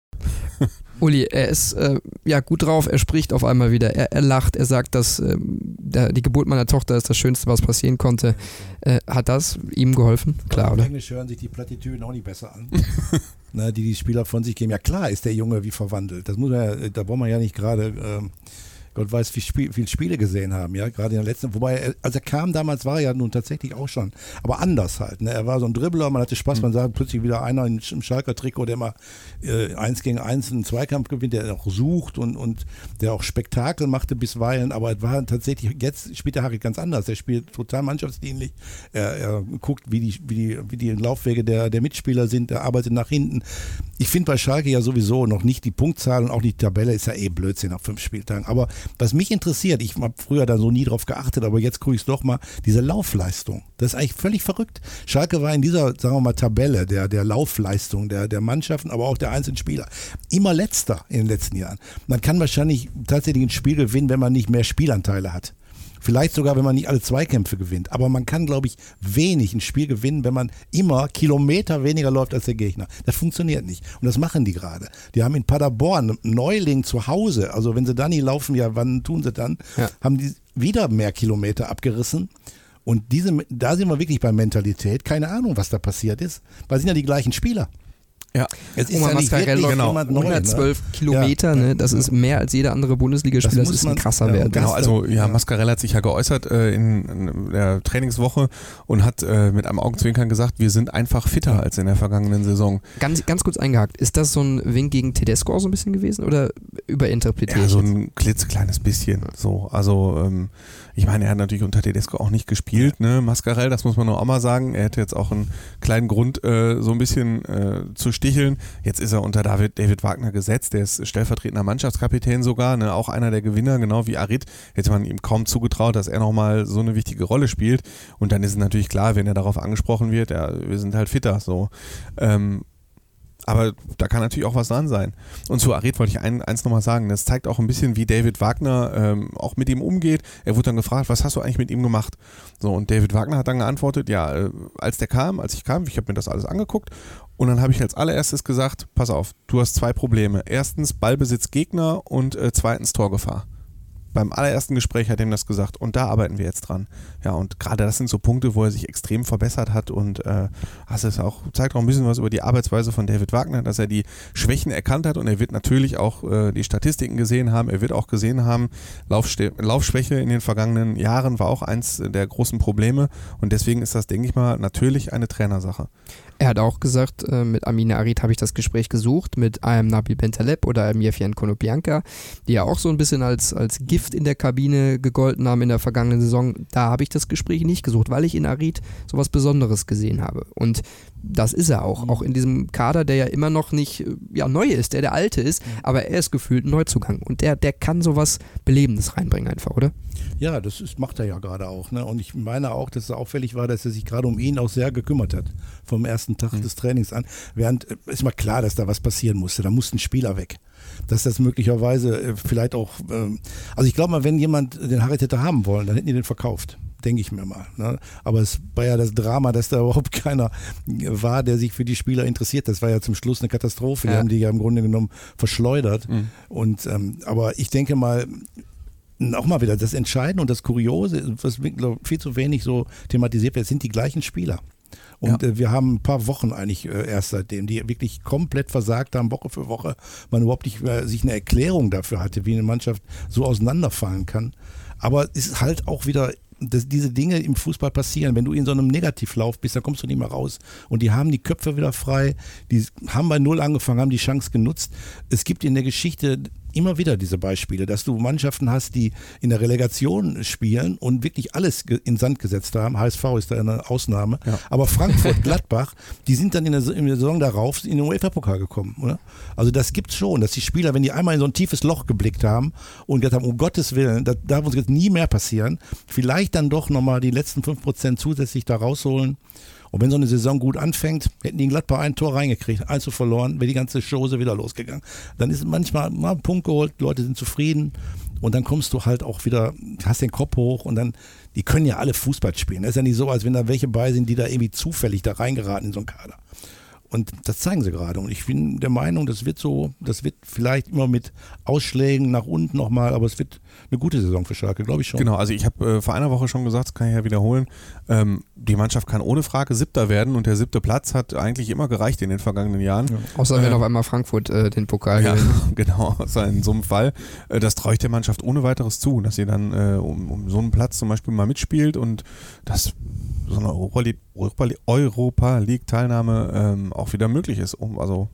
Uli, er ist äh, ja gut drauf, er spricht auf einmal wieder, er, er lacht, er sagt, dass äh, der, die Geburt meiner Tochter ist das Schönste, was passieren konnte. Äh, hat das ihm geholfen? Klar, oder? Englisch hören sich die Plattitüden auch nicht besser an. Na, die die Spieler von sich geben. Ja klar ist der Junge wie verwandelt. Das muss man ja, da braucht man ja nicht gerade ähm, Gott weiß, wie Spiel, viele Spiele gesehen haben, ja, gerade in der letzten, wobei, er, als er kam damals, war er ja nun tatsächlich auch schon, aber anders halt, ne? er war so ein Dribbler, man hatte Spaß, mhm. man sah plötzlich wieder einer im Schalker-Trikot, der mal äh, eins gegen eins einen Zweikampf gewinnt, der auch sucht und, und der auch Spektakel machte bisweilen, aber es war tatsächlich, jetzt spielt der Harry ganz anders, er spielt total mannschaftsdienlich, er, er guckt, wie die, wie, die, wie die Laufwege der, der Mitspieler sind, er arbeitet nach hinten. Ich finde bei Schalke ja sowieso noch nicht die Punktzahl und auch die Tabelle ist ja eh Blödsinn nach fünf Spieltagen, aber was mich interessiert, ich habe früher da so nie drauf geachtet, aber jetzt gucke ich es doch mal, diese Laufleistung. Das ist eigentlich völlig verrückt. Schalke war in dieser, sagen wir mal, Tabelle der, der Laufleistung der, der Mannschaften, aber auch der einzelnen Spieler immer letzter in den letzten Jahren. Man kann wahrscheinlich tatsächlich ein Spiel gewinnen, wenn man nicht mehr Spielanteile hat. Vielleicht sogar, wenn man nicht alle Zweikämpfe gewinnt. Aber man kann, glaube ich, wenig ein Spiel gewinnen, wenn man immer Kilometer weniger läuft als der Gegner. Das funktioniert nicht. Und das machen die gerade. Die haben in Paderborn Neuling zu Hause. Also wenn sie da nie laufen, ja, wann tun sie dann? Ja. Haben die wieder mehr Kilometer abgerissen. Und diese, da sind wir wirklich bei Mentalität. Keine Ahnung, was da passiert ist. Weil es sind ja die gleichen Spieler. Ja, es ist Oma ja Mascarello, genau. 112 ne? Kilometer, ja. ne? das ist mehr als jeder andere Bundesligaspieler, das, das ist ein krasser ja, Wert. Genau, also ja, Mascarella hat sich ja geäußert äh, in, in, der Trainingswoche und hat äh, mit einem Augenzwinkern gesagt, wir sind einfach fitter als in der vergangenen Saison. Ganz, ganz kurz eingehakt, ist das so ein Wink gegen Tedesco auch so ein bisschen gewesen oder überinterpretiert? Ja, so ein klitzekleines bisschen. So, also ähm, ich meine, er hat natürlich unter Tedesco auch nicht gespielt, ne? Mascarell, das muss man nur auch mal sagen. Er hätte jetzt auch einen kleinen Grund, äh, so ein bisschen äh, zu sticheln. Jetzt ist er unter David, David Wagner gesetzt, der ist stellvertretender Mannschaftskapitän sogar, ne? auch einer der Gewinner, genau wie Arid. Hätte man ihm kaum zugetraut, dass er nochmal so eine wichtige Rolle spielt. Und dann ist es natürlich klar, wenn er darauf angesprochen wird, ja, wir sind halt fitter, so. Ähm, aber da kann natürlich auch was dran sein. Und zu Aret wollte ich ein, eins nochmal sagen. Das zeigt auch ein bisschen, wie David Wagner ähm, auch mit ihm umgeht. Er wurde dann gefragt, was hast du eigentlich mit ihm gemacht? So, und David Wagner hat dann geantwortet, ja, äh, als der kam, als ich kam, ich habe mir das alles angeguckt und dann habe ich als allererstes gesagt, pass auf, du hast zwei Probleme. Erstens Ballbesitz Gegner und äh, zweitens Torgefahr beim allerersten Gespräch hat er ihm das gesagt und da arbeiten wir jetzt dran. Ja, und gerade das sind so Punkte, wo er sich extrem verbessert hat und äh, hast es auch, zeigt auch ein bisschen was über die Arbeitsweise von David Wagner, dass er die Schwächen erkannt hat und er wird natürlich auch äh, die Statistiken gesehen haben, er wird auch gesehen haben, Laufste Laufschwäche in den vergangenen Jahren war auch eins der großen Probleme und deswegen ist das, denke ich mal, natürlich eine Trainersache. Er hat auch gesagt, äh, mit Amine Arid habe ich das Gespräch gesucht, mit einem Nabil Bentaleb oder einem Jefian Konopianka, die ja auch so ein bisschen als, als Gift in der Kabine gegolten haben in der vergangenen Saison. Da habe ich das Gespräch nicht gesucht, weil ich in Arid so was Besonderes gesehen habe. Und das ist er auch, auch in diesem Kader, der ja immer noch nicht ja, neu ist, der der alte ist, aber er ist gefühlt ein Neuzugang und der, der kann sowas Belebendes reinbringen einfach, oder? Ja, das ist, macht er ja gerade auch. Ne? Und ich meine auch, dass es auffällig war, dass er sich gerade um ihn auch sehr gekümmert hat, vom ersten Tag mhm. des Trainings an. Während, äh, ist mal klar, dass da was passieren musste, da mussten Spieler weg dass das möglicherweise äh, vielleicht auch, ähm, also ich glaube mal, wenn jemand den Harry hätte haben wollen, dann hätten die den verkauft denke ich mir mal. Ne? Aber es war ja das Drama, dass da überhaupt keiner war, der sich für die Spieler interessiert. Das war ja zum Schluss eine Katastrophe. Die haben die ja im Grunde genommen verschleudert. Mhm. Und ähm, aber ich denke mal, auch mal wieder das Entscheidende und das Kuriose, was viel zu wenig so thematisiert wird, sind die gleichen Spieler. Und ja. äh, wir haben ein paar Wochen eigentlich äh, erst seitdem, die wirklich komplett versagt haben, Woche für Woche, man überhaupt nicht äh, sich eine Erklärung dafür hatte, wie eine Mannschaft so auseinanderfallen kann. Aber es ist halt auch wieder dass diese Dinge im Fußball passieren. Wenn du in so einem Negativlauf bist, dann kommst du nicht mehr raus. Und die haben die Köpfe wieder frei, die haben bei Null angefangen, haben die Chance genutzt. Es gibt in der Geschichte immer wieder diese Beispiele, dass du Mannschaften hast, die in der Relegation spielen und wirklich alles in Sand gesetzt haben. HSV ist da eine Ausnahme. Ja. Aber Frankfurt, Gladbach, die sind dann in der, in der Saison darauf in den UEFA-Pokal gekommen. Oder? Also das gibt es schon, dass die Spieler, wenn die einmal in so ein tiefes Loch geblickt haben und gesagt haben, um Gottes Willen, das darf uns jetzt nie mehr passieren, vielleicht dann doch nochmal die letzten 5% zusätzlich da rausholen und wenn so eine Saison gut anfängt, hätten die in Gladbach ein Tor reingekriegt, eins zu verloren, wäre die ganze Chose wieder losgegangen. Dann ist manchmal mal ein Punkt geholt, Leute sind zufrieden und dann kommst du halt auch wieder, hast den Kopf hoch und dann, die können ja alle Fußball spielen. Das ist ja nicht so, als wenn da welche bei sind, die da irgendwie zufällig da reingeraten in so einen Kader. Und das zeigen sie gerade. Und ich bin der Meinung, das wird so, das wird vielleicht immer mit Ausschlägen nach unten nochmal, aber es wird eine gute Saison für Schalke, glaube ich schon. Genau, also ich habe äh, vor einer Woche schon gesagt, das kann ich ja wiederholen, ähm, die Mannschaft kann ohne Frage Siebter werden und der siebte Platz hat eigentlich immer gereicht in den vergangenen Jahren. Ja. Außer wenn äh, auf einmal Frankfurt äh, den Pokal ja, gewinnt. genau, außer in so einem Fall. Äh, das traue ich der Mannschaft ohne weiteres zu, dass sie dann äh, um, um so einen Platz zum Beispiel mal mitspielt und das so eine Europa League, Europa League Teilnahme ähm, auch wieder möglich ist. Also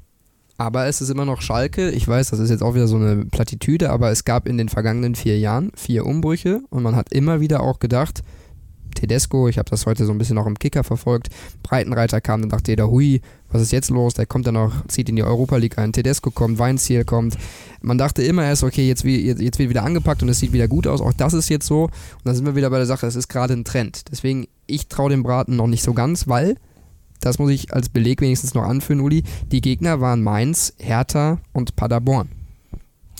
aber es ist immer noch Schalke. Ich weiß, das ist jetzt auch wieder so eine Plattitüde, aber es gab in den vergangenen vier Jahren vier Umbrüche und man hat immer wieder auch gedacht, Tedesco, ich habe das heute so ein bisschen auch im Kicker verfolgt, Breitenreiter kam, dann dachte jeder, hui, was ist jetzt los? Der kommt dann noch, zieht in die Europa League ein, Tedesco kommt, Weinziel kommt. Man dachte immer erst, okay, jetzt, jetzt, jetzt wird wieder angepackt und es sieht wieder gut aus. Auch das ist jetzt so. Und dann sind wir wieder bei der Sache, es ist gerade ein Trend. Deswegen, ich traue dem Braten noch nicht so ganz, weil das muss ich als Beleg wenigstens noch anführen, Uli, die Gegner waren Mainz, Hertha und Paderborn.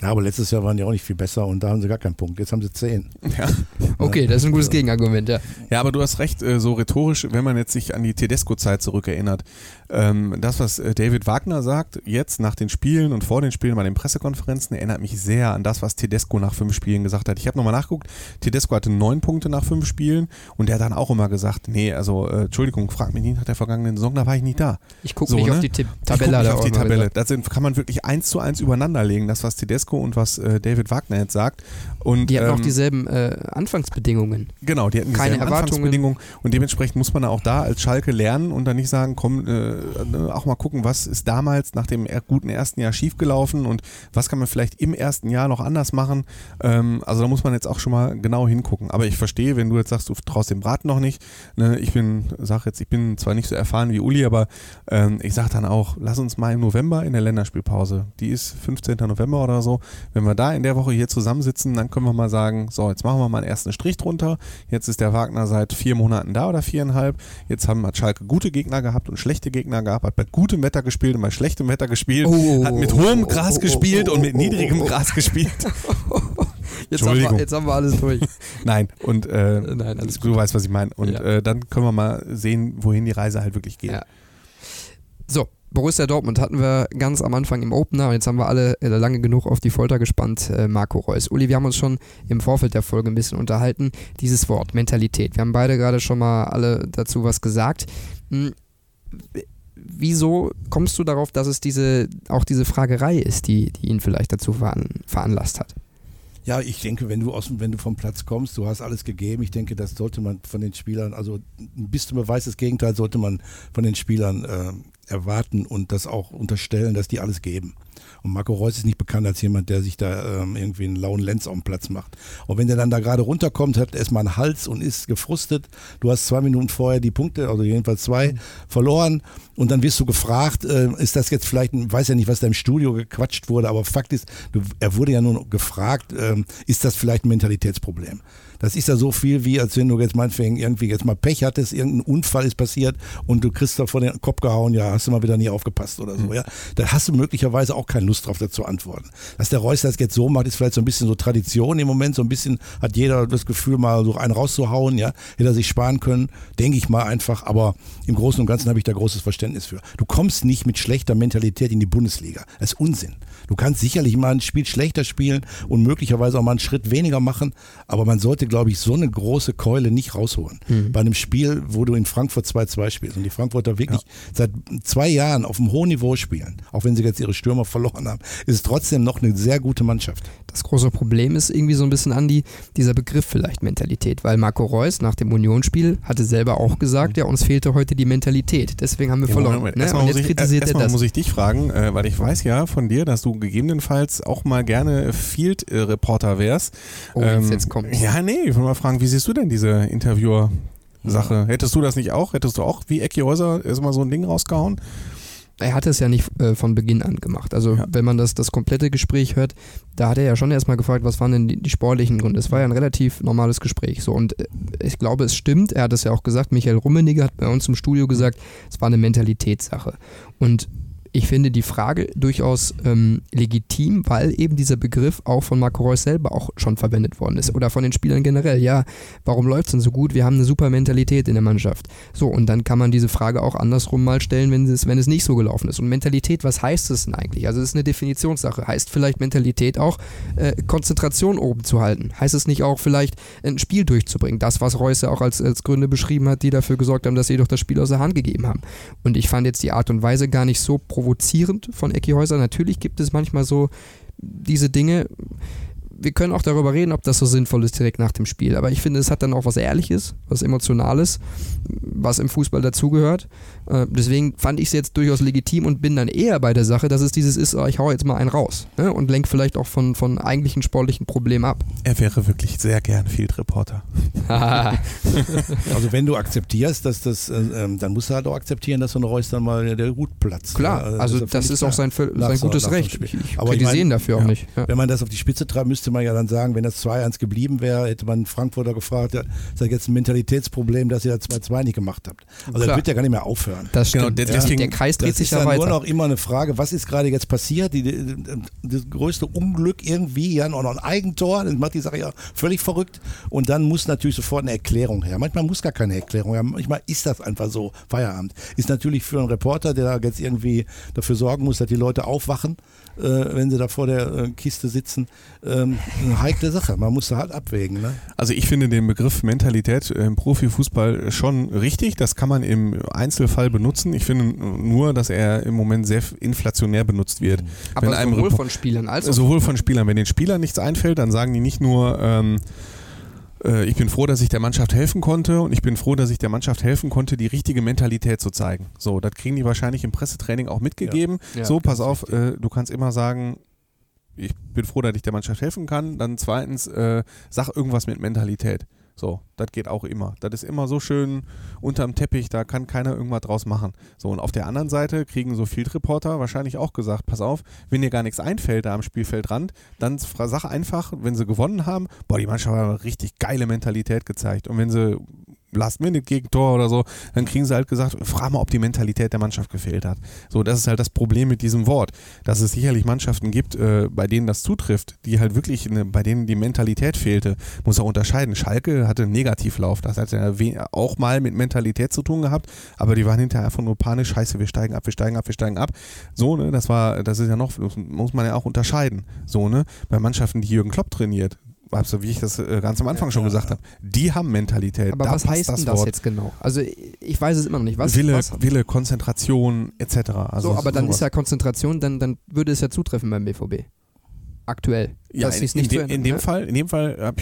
Ja, aber letztes Jahr waren die auch nicht viel besser und da haben sie gar keinen Punkt. Jetzt haben sie zehn. Ja. Okay, das ist ein gutes Gegenargument, ja. Ja, aber du hast recht, äh, so rhetorisch, wenn man jetzt sich an die Tedesco-Zeit zurückerinnert. Ähm, das, was äh, David Wagner sagt, jetzt nach den Spielen und vor den Spielen bei den Pressekonferenzen, erinnert mich sehr an das, was Tedesco nach fünf Spielen gesagt hat. Ich habe nochmal nachgeguckt, Tedesco hatte neun Punkte nach fünf Spielen und der hat dann auch immer gesagt, nee, also äh, Entschuldigung, frag mich nicht nach der vergangenen Saison, da war ich nicht da. Ich gucke so, nicht ne? auf die Tabelle. Ich guck auf die Tabelle. Das kann man wirklich eins zu eins übereinander legen, das, was Tedesco und was äh, David Wagner jetzt sagt. Und, die hatten ähm, auch dieselben äh, Anfangsbedingungen. Genau, die hatten Keine dieselben Anfangsbedingungen und dementsprechend muss man auch da als Schalke lernen und dann nicht sagen, komm, äh, auch mal gucken, was ist damals nach dem guten ersten Jahr schiefgelaufen und was kann man vielleicht im ersten Jahr noch anders machen. Ähm, also da muss man jetzt auch schon mal genau hingucken. Aber ich verstehe, wenn du jetzt sagst, du traust dem Braten noch nicht. Ne, ich bin, sag jetzt, ich bin zwar nicht so erfahren wie Uli, aber ähm, ich sag dann auch, lass uns mal im November in der Länderspielpause, die ist 15. November oder so, wenn wir da in der Woche hier zusammensitzen, dann können wir mal sagen, so, jetzt machen wir mal einen ersten Strich drunter. Jetzt ist der Wagner seit vier Monaten da oder viereinhalb. Jetzt haben hat Schalke gute Gegner gehabt und schlechte Gegner gehabt, hat bei gutem Wetter gespielt und bei schlechtem Wetter gespielt, oh, hat mit hohem Gras oh, gespielt und mit niedrigem Gras gespielt. Jetzt haben, wir, jetzt haben wir alles durch. Nein, und äh, Nein, alles du gut. weißt, was ich meine. Und ja. äh, dann können wir mal sehen, wohin die Reise halt wirklich geht. Ja. So, Borussia Dortmund hatten wir ganz am Anfang im Opener und jetzt haben wir alle äh, lange genug auf die Folter gespannt, äh, Marco Reus. Uli, wir haben uns schon im Vorfeld der Folge ein bisschen unterhalten. Dieses Wort, Mentalität. Wir haben beide gerade schon mal alle dazu was gesagt. Wieso kommst du darauf, dass es diese, auch diese Fragerei ist, die, die ihn vielleicht dazu veran, veranlasst hat? Ja, ich denke, wenn du aus wenn du vom Platz kommst, du hast alles gegeben. Ich denke, das sollte man von den Spielern, also bis zum Beweis des Gegenteils sollte man von den Spielern äh, erwarten und das auch unterstellen, dass die alles geben. Und Marco Reus ist nicht bekannt als jemand, der sich da ähm, irgendwie einen lauen Lenz auf den Platz macht. Und wenn der dann da gerade runterkommt, hat er erstmal einen Hals und ist gefrustet. Du hast zwei Minuten vorher die Punkte, also jedenfalls zwei, mhm. verloren. Und dann wirst du gefragt, äh, ist das jetzt vielleicht, weiß ja nicht, was da im Studio gequatscht wurde, aber Fakt ist, du, er wurde ja nur gefragt, äh, ist das vielleicht ein Mentalitätsproblem? Das ist ja so viel, wie als wenn du jetzt meinetwegen irgendwie jetzt mal Pech hattest, irgendein Unfall ist passiert und du kriegst da vor den Kopf gehauen, ja, hast du mal wieder nie aufgepasst oder so, mhm. ja. Da hast du möglicherweise auch keine Lust drauf, dazu zu antworten. Dass der Reus das jetzt so macht, ist vielleicht so ein bisschen so Tradition im Moment, so ein bisschen hat jeder das Gefühl, mal so einen rauszuhauen, ja. Hätte er sich sparen können, denke ich mal einfach, aber im Großen und Ganzen habe ich da großes Verständnis für. Du kommst nicht mit schlechter Mentalität in die Bundesliga. Das ist Unsinn. Du kannst sicherlich mal ein Spiel schlechter spielen und möglicherweise auch mal einen Schritt weniger machen, aber man sollte, glaube ich, so eine große Keule nicht rausholen. Mhm. Bei einem Spiel, wo du in Frankfurt 2-2 spielst und die Frankfurter wirklich ja. seit zwei Jahren auf einem hohen Niveau spielen, auch wenn sie jetzt ihre Stürmer verloren haben, ist es trotzdem noch eine sehr gute Mannschaft. Das große Problem ist irgendwie so ein bisschen, Andi, dieser Begriff vielleicht Mentalität, weil Marco Reus nach dem Unionsspiel hatte selber auch gesagt, mhm. ja, uns fehlte heute die Mentalität. Deswegen haben wir ja, verloren. Ne? Erstmal, muss ich, erstmal muss ich dich fragen, äh, weil ich weiß ja von dir, dass du gegebenenfalls auch mal gerne Field-Reporter wärst. Oh, ähm, jetzt kommt's. Ja, nee, ich will mal fragen, wie siehst du denn diese Interviewer? Sache. Hättest du das nicht auch? Hättest du auch wie Ecki Häuser erstmal so ein Ding rausgehauen? er hat es ja nicht äh, von Beginn an gemacht. Also ja. wenn man das, das komplette Gespräch hört, da hat er ja schon erstmal gefragt, was waren denn die, die, sportlichen Gründe. Es war ja ein relativ normales Gespräch. So und äh, ich glaube, es stimmt. Er hat es ja auch gesagt. Michael Rummeniger hat bei uns im Studio gesagt, es war eine Mentalitätssache. Und ich finde die Frage durchaus ähm, legitim, weil eben dieser Begriff auch von Marco Reus selber auch schon verwendet worden ist oder von den Spielern generell. Ja, warum läuft es denn so gut? Wir haben eine super Mentalität in der Mannschaft. So, und dann kann man diese Frage auch andersrum mal stellen, wenn es, wenn es nicht so gelaufen ist. Und Mentalität, was heißt es denn eigentlich? Also, es ist eine Definitionssache. Heißt vielleicht Mentalität auch, äh, Konzentration oben zu halten? Heißt es nicht auch vielleicht, ein Spiel durchzubringen? Das, was Reus ja auch als, als Gründe beschrieben hat, die dafür gesorgt haben, dass sie doch das Spiel aus der Hand gegeben haben. Und ich fand jetzt die Art und Weise gar nicht so provokant provozierend von Ecki Häuser. Natürlich gibt es manchmal so diese Dinge. Wir können auch darüber reden, ob das so sinnvoll ist direkt nach dem Spiel. Aber ich finde, es hat dann auch was Ehrliches, was Emotionales, was im Fußball dazugehört. Äh, deswegen fand ich es jetzt durchaus legitim und bin dann eher bei der Sache, dass es dieses ist, oh, ich hau jetzt mal einen raus ne? und lenke vielleicht auch von, von eigentlichen sportlichen Problemen ab. Er wäre wirklich sehr gern Field Reporter. also wenn du akzeptierst, dass das, äh, ähm, dann musst du halt auch akzeptieren, dass so ein Reus dann mal der Hut platzt. Klar, ja, also das, das ist auch sein, sein gutes Recht. Ich, ich Aber ich mein, dafür auch ja, nicht. Ja. Wenn man das auf die Spitze treibt, müsste man ja dann sagen, wenn das 2-1 geblieben wäre, hätte man Frankfurter gefragt, ja, ist das jetzt ein Mentalitätsproblem, dass ihr das 2-2 nicht gemacht habt. Also Klar. das wird ja gar nicht mehr aufhören. Das stimmt. Genau, deswegen, der Kreis dreht sich ja weiter. Das ist nur noch immer eine Frage, was ist gerade jetzt passiert? Die, die, das größte Unglück irgendwie, ja, noch ein Eigentor, das macht die Sache ja völlig verrückt. Und dann muss natürlich sofort eine Erklärung her. Manchmal muss gar keine Erklärung her. Manchmal ist das einfach so, Feierabend. Ist natürlich für einen Reporter, der jetzt irgendwie dafür sorgen muss, dass die Leute aufwachen, äh, wenn sie da vor der äh, Kiste sitzen, ähm, eine heikle Sache. Man muss da halt abwägen. Ne? Also ich finde den Begriff Mentalität im Profifußball schon richtig. Das kann man im Einzelfall benutzen. Ich finde nur, dass er im Moment sehr inflationär benutzt wird. Aber Wenn sowohl von Spielern als auch sowohl von Spielern. Wenn den Spielern nichts einfällt, dann sagen die nicht nur ähm, äh, ich bin froh, dass ich der Mannschaft helfen konnte und ich bin froh, dass ich der Mannschaft helfen konnte, die richtige Mentalität zu zeigen. So, das kriegen die wahrscheinlich im Pressetraining auch mitgegeben. Ja. Ja, so, pass auf, äh, du kannst immer sagen, ich bin froh, dass ich der Mannschaft helfen kann. Dann zweitens, äh, sag irgendwas mit Mentalität. So, das geht auch immer. Das ist immer so schön unterm Teppich, da kann keiner irgendwas draus machen. So, und auf der anderen Seite kriegen so Field Reporter wahrscheinlich auch gesagt, pass auf, wenn dir gar nichts einfällt da am Spielfeldrand, dann sag einfach, wenn sie gewonnen haben, boah, die Mannschaft hat eine richtig geile Mentalität gezeigt. Und wenn sie Last-Minute-Gegentor oder so, dann kriegen sie halt gesagt, frag mal, ob die Mentalität der Mannschaft gefehlt hat. So, das ist halt das Problem mit diesem Wort, dass es sicherlich Mannschaften gibt, äh, bei denen das zutrifft, die halt wirklich, eine, bei denen die Mentalität fehlte, muss auch unterscheiden. Schalke hatte einen Negativlauf, das hat ja auch mal mit Mentalität zu tun gehabt, aber die waren hinterher einfach nur panisch, scheiße, wir steigen ab, wir steigen ab, wir steigen ab. So, ne, das war, das ist ja noch, muss man ja auch unterscheiden. So, ne, bei Mannschaften, die Jürgen Klopp trainiert, also wie ich das äh, ganz am Anfang ja, schon gesagt habe, die haben Mentalität. Aber da was heißt das denn das jetzt genau? Also ich weiß es immer noch nicht. Was, Wille, was? Wille, Konzentration etc. Also so, aber dann sowas. ist ja Konzentration, dann, dann würde es ja zutreffen beim BVB. Aktuell. Ja, in, in, de, in, dem ne? Fall, in dem Fall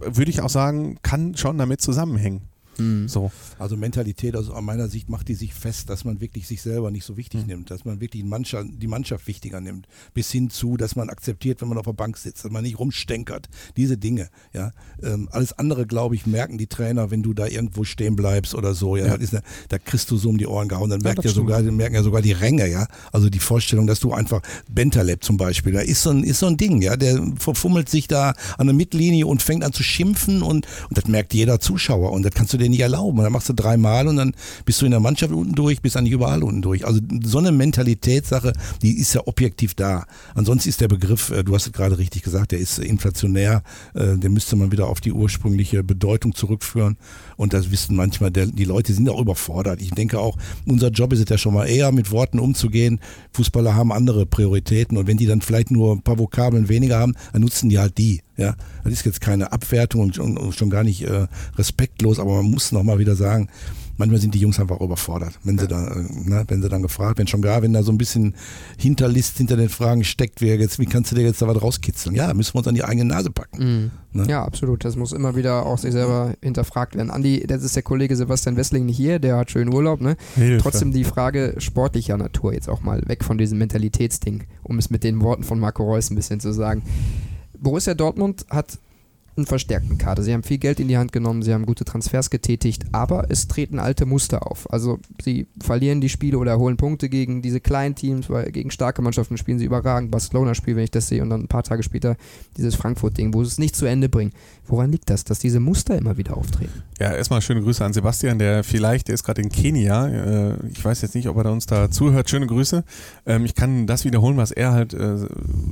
würde ich auch sagen, kann schon damit zusammenhängen. Mhm. So. Also Mentalität, also aus meiner Sicht macht die sich fest, dass man wirklich sich selber nicht so wichtig mhm. nimmt, dass man wirklich die Mannschaft, die Mannschaft wichtiger nimmt, bis hin zu, dass man akzeptiert, wenn man auf der Bank sitzt, dass man nicht rumstenkert. Diese Dinge, ja. Ähm, alles andere, glaube ich, merken die Trainer, wenn du da irgendwo stehen bleibst oder so, ja. ja. Eine, da kriegst du so um die Ohren gehauen, dann merkt ja, ja sogar, merken ja sogar die Ränge, ja. Also die Vorstellung, dass du einfach Bentaleb zum Beispiel, da ist so ein, ist so ein Ding, ja. Der verfummelt sich da an der Mittellinie und fängt an zu schimpfen und, und das merkt jeder Zuschauer und das kannst du dir nicht erlauben. Und dann machst du dreimal und dann bist du in der Mannschaft unten durch, bist eigentlich überall unten durch. Also so eine Mentalitätssache, die ist ja objektiv da. Ansonsten ist der Begriff, äh, du hast es gerade richtig gesagt, der ist inflationär, äh, den müsste man wieder auf die ursprüngliche Bedeutung zurückführen. Und das wissen manchmal, der, die Leute sind auch überfordert. Ich denke auch, unser Job ist es ja schon mal eher mit Worten umzugehen. Fußballer haben andere Prioritäten und wenn die dann vielleicht nur ein paar Vokabeln weniger haben, dann nutzen die halt die. Ja, das ist jetzt keine Abwertung und, und, und schon gar nicht äh, respektlos, aber man muss noch mal wieder sagen, manchmal sind die Jungs einfach überfordert, wenn sie da, äh, ne, wenn sie dann gefragt werden, schon gar, wenn da so ein bisschen Hinterlist hinter den Fragen steckt, wie, jetzt, wie kannst du dir jetzt da was rauskitzeln? Ja, müssen wir uns an die eigene Nase packen. Mhm. Ne? Ja, absolut. Das muss immer wieder auch sich selber hinterfragt werden. Andi, das ist der Kollege Sebastian Wessling nicht hier, der hat schön Urlaub, ne? Hilfe. Trotzdem die Frage sportlicher Natur jetzt auch mal weg von diesem Mentalitätsding, um es mit den Worten von Marco Reus ein bisschen zu sagen. Borussia Dortmund hat einen verstärkten Kader. Sie haben viel Geld in die Hand genommen, sie haben gute Transfers getätigt, aber es treten alte Muster auf. Also sie verlieren die Spiele oder holen Punkte gegen diese kleinen Teams, weil gegen starke Mannschaften spielen sie überragend. Barcelona-Spiel, wenn ich das sehe, und dann ein paar Tage später dieses Frankfurt-Ding, wo sie es nicht zu Ende bringen. Woran liegt das, dass diese Muster immer wieder auftreten? Ja, erstmal schöne Grüße an Sebastian, der vielleicht, der ist gerade in Kenia. Äh, ich weiß jetzt nicht, ob er uns da zuhört. Schöne Grüße. Ähm, ich kann das wiederholen, was er halt äh,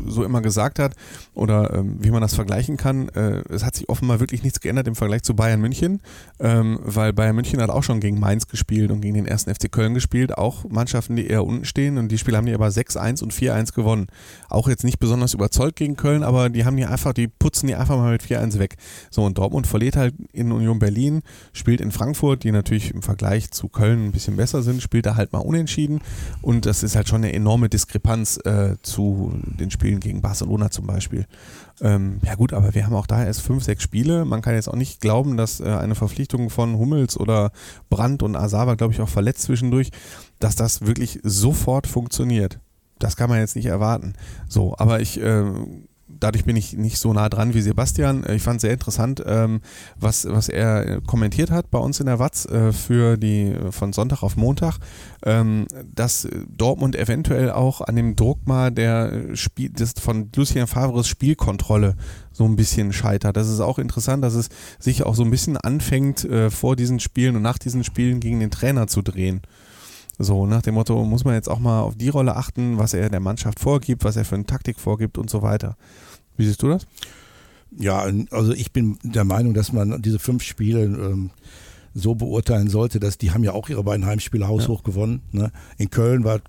so immer gesagt hat oder ähm, wie man das vergleichen kann. Es hat sich offenbar wirklich nichts geändert im Vergleich zu Bayern München, ähm, weil Bayern München hat auch schon gegen Mainz gespielt und gegen den ersten FC Köln gespielt. Auch Mannschaften, die eher unten stehen und die Spiele haben die aber 6-1 und 4-1 gewonnen. Auch jetzt nicht besonders überzeugt gegen Köln, aber die haben die einfach, die putzen die einfach mal mit 4-1 weg. So, und Dortmund verliert halt in Union Berlin, spielt in Frankfurt, die natürlich im Vergleich zu Köln ein bisschen besser sind, spielt da halt mal unentschieden. Und das ist halt schon eine enorme Diskrepanz äh, zu den Spielen gegen Barcelona zum Beispiel. Ähm, ja gut, aber wir haben auch da erst fünf, sechs Spiele. Man kann jetzt auch nicht glauben, dass äh, eine Verpflichtung von Hummels oder Brandt und Asava, glaube ich, auch verletzt zwischendurch, dass das wirklich sofort funktioniert. Das kann man jetzt nicht erwarten. So, aber ich äh, dadurch bin ich nicht so nah dran wie Sebastian. Äh, ich fand es sehr interessant, ähm, was, was er kommentiert hat bei uns in der Watz äh, für die von Sonntag auf Montag, ähm, dass Dortmund eventuell auch an dem Druck mal der Spiel, des, von Lucien Favres Spielkontrolle so ein bisschen scheitert. Das ist auch interessant, dass es sich auch so ein bisschen anfängt, äh, vor diesen Spielen und nach diesen Spielen gegen den Trainer zu drehen. So, nach dem Motto, muss man jetzt auch mal auf die Rolle achten, was er der Mannschaft vorgibt, was er für eine Taktik vorgibt und so weiter. Wie siehst du das? Ja, also ich bin der Meinung, dass man diese fünf Spiele ähm, so beurteilen sollte, dass die haben ja auch ihre beiden Heimspiele haushoch ja. gewonnen. Ne? In Köln war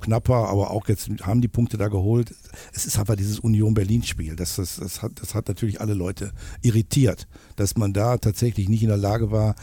knapper, aber auch jetzt haben die Punkte da geholt. Es ist aber dieses Union Berlin-Spiel. Das, das, das, hat, das hat natürlich alle Leute irritiert, dass man da tatsächlich nicht in der Lage war,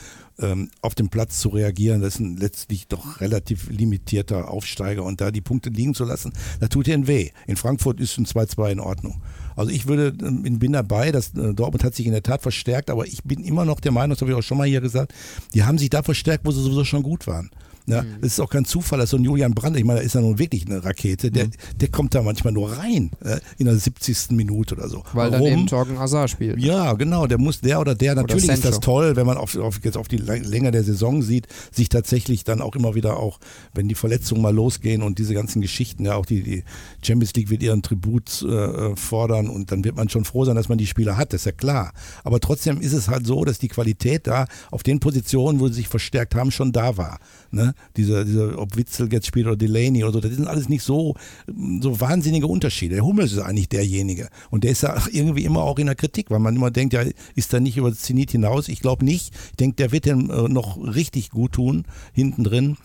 ähm, auf dem Platz zu reagieren. Das ist ein letztlich doch relativ limitierter Aufsteiger und da die Punkte liegen zu lassen, da tut ihnen weh. In Frankfurt ist ein 2-2 in Ordnung. Also ich würde, ähm, bin dabei, dass äh, Dortmund hat sich in der Tat verstärkt, aber ich bin immer noch der Meinung, das habe ich auch schon mal hier gesagt, die haben sich da verstärkt, wo sie sowieso schon gut waren. Ja, mhm. Es ist auch kein Zufall, dass so ein Julian Brandt, ich meine, da ist ja nun wirklich eine Rakete, der, mhm. der kommt da manchmal nur rein äh, in der 70. Minute oder so. Weil Warum? dann eben Torgen Hazard spielt. Ja, genau, der muss, der oder der, natürlich oder ist das toll, wenn man auf, auf, jetzt auf die Länge der Saison sieht, sich tatsächlich dann auch immer wieder auch, wenn die Verletzungen mal losgehen und diese ganzen Geschichten, ja auch die, die Champions League wird ihren Tribut äh, fordern und dann wird man schon froh sein, dass man die Spieler hat, das ist ja klar. Aber trotzdem ist es halt so, dass die Qualität da auf den Positionen, wo sie sich verstärkt haben, schon da war. Ne? Diese, diese, ob Witzel jetzt spielt oder Delaney oder so, das sind alles nicht so, so wahnsinnige Unterschiede. Der Hummels ist eigentlich derjenige. Und der ist ja irgendwie immer auch in der Kritik, weil man immer denkt, ja, ist da nicht über das Zenit hinaus? Ich glaube nicht. Ich denke, der wird dem äh, noch richtig gut tun, hinten drin.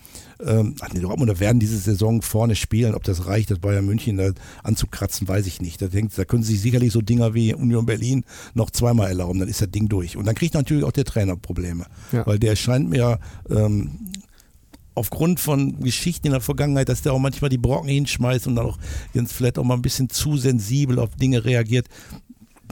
Ähm, die Dortmunder werden diese Saison vorne spielen. Ob das reicht, das Bayern München da anzukratzen, weiß ich nicht. Da, denkt, da können sie sich sicherlich so Dinger wie Union Berlin noch zweimal erlauben. Dann ist das Ding durch. Und dann kriegt natürlich auch der Trainer Probleme. Ja. Weil der scheint mir ähm, aufgrund von Geschichten in der Vergangenheit, dass der auch manchmal die Brocken hinschmeißt und dann auch jetzt vielleicht auch mal ein bisschen zu sensibel auf Dinge reagiert,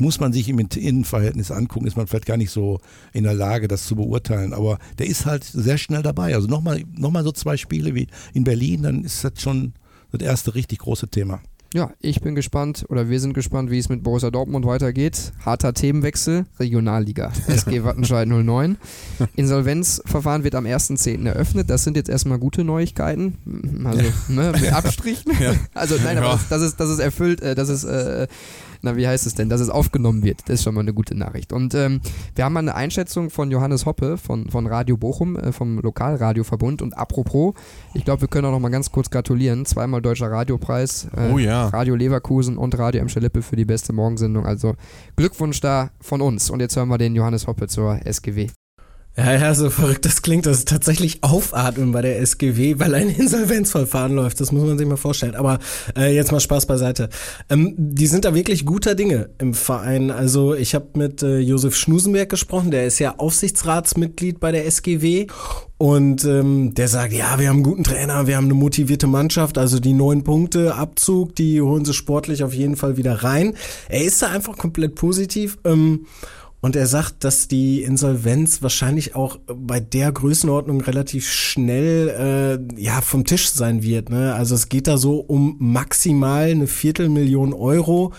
muss man sich im Innenverhältnis angucken, ist man vielleicht gar nicht so in der Lage, das zu beurteilen. Aber der ist halt sehr schnell dabei. Also nochmal noch mal so zwei Spiele wie in Berlin, dann ist das schon das erste richtig große Thema. Ja, ich bin gespannt oder wir sind gespannt, wie es mit Borussia Dortmund weitergeht. Harter Themenwechsel, Regionalliga, SG Wattenscheid 09. Insolvenzverfahren wird am 1.10. eröffnet. Das sind jetzt erstmal gute Neuigkeiten. Also ne, mit Abstrichen. Ja. Also nein, aber das, das, ist, das ist erfüllt, äh, das ist äh, na, wie heißt es denn, dass es aufgenommen wird. Das ist schon mal eine gute Nachricht. Und ähm, wir haben mal eine Einschätzung von Johannes Hoppe von, von Radio Bochum, äh, vom Lokalradioverbund. Und apropos, ich glaube, wir können auch noch mal ganz kurz gratulieren. Zweimal Deutscher Radiopreis. Äh, oh ja. Radio Leverkusen und Radio M. Lippe für die beste Morgensendung. Also Glückwunsch da von uns. Und jetzt hören wir den Johannes Hoppe zur SGW. Ja, ja, so verrückt das klingt, das ist tatsächlich Aufatmen bei der SGW, weil ein Insolvenzverfahren läuft. Das muss man sich mal vorstellen. Aber äh, jetzt mal Spaß beiseite. Ähm, die sind da wirklich guter Dinge im Verein. Also ich habe mit äh, Josef Schnusenberg gesprochen, der ist ja Aufsichtsratsmitglied bei der SGW. Und ähm, der sagt, ja, wir haben einen guten Trainer, wir haben eine motivierte Mannschaft, also die neun Punkte Abzug, die holen sie sportlich auf jeden Fall wieder rein. Er ist da einfach komplett positiv. Ähm, und er sagt, dass die Insolvenz wahrscheinlich auch bei der Größenordnung relativ schnell äh, ja vom Tisch sein wird. Ne? Also es geht da so um maximal eine Viertelmillion Euro.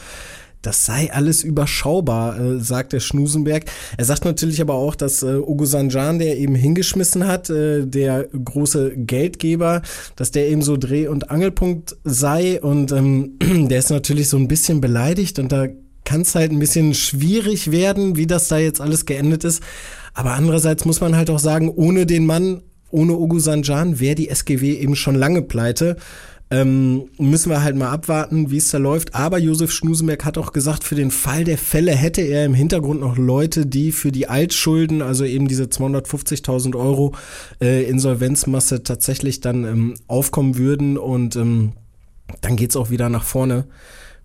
das sei alles überschaubar, äh, sagt der Schnusenberg. Er sagt natürlich aber auch, dass äh, Ugo Sanjan, der eben hingeschmissen hat, äh, der große Geldgeber, dass der eben so Dreh- und Angelpunkt sei und ähm, der ist natürlich so ein bisschen beleidigt und da kann es halt ein bisschen schwierig werden, wie das da jetzt alles geendet ist. Aber andererseits muss man halt auch sagen, ohne den Mann, ohne Ugo Sanjan wäre die SGW eben schon lange pleite. Ähm, müssen wir halt mal abwarten, wie es da läuft. Aber Josef Schnusenberg hat auch gesagt, für den Fall der Fälle hätte er im Hintergrund noch Leute, die für die Altschulden, also eben diese 250.000 Euro äh, Insolvenzmasse tatsächlich dann ähm, aufkommen würden. Und ähm, dann geht's auch wieder nach vorne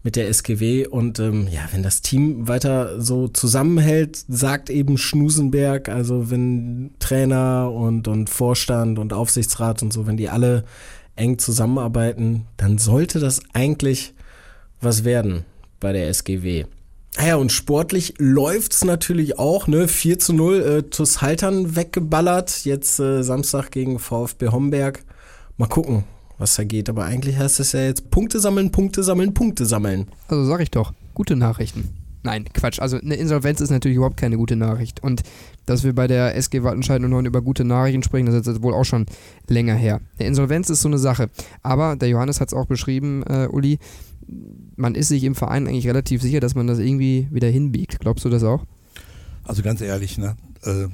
mit der SGW. Und ähm, ja, wenn das Team weiter so zusammenhält, sagt eben Schnusenberg, also wenn Trainer und, und Vorstand und Aufsichtsrat und so, wenn die alle eng zusammenarbeiten, dann sollte das eigentlich was werden bei der SGW. Naja, und sportlich läuft's natürlich auch, ne? 4 zu 0, äh, TuS Haltern weggeballert, jetzt äh, Samstag gegen VfB Homberg. Mal gucken, was da geht. Aber eigentlich heißt es ja jetzt Punkte sammeln, Punkte sammeln, Punkte sammeln. Also sag ich doch, gute Nachrichten. Nein, Quatsch. Also eine Insolvenz ist natürlich überhaupt keine gute Nachricht. Und dass wir bei der SG Wattenscheid 09 über gute Nachrichten sprechen, das ist jetzt wohl auch schon länger her. Eine Insolvenz ist so eine Sache. Aber der Johannes hat es auch beschrieben, äh, Uli, man ist sich im Verein eigentlich relativ sicher, dass man das irgendwie wieder hinbiegt. Glaubst du das auch? Also ganz ehrlich, ne? Äh,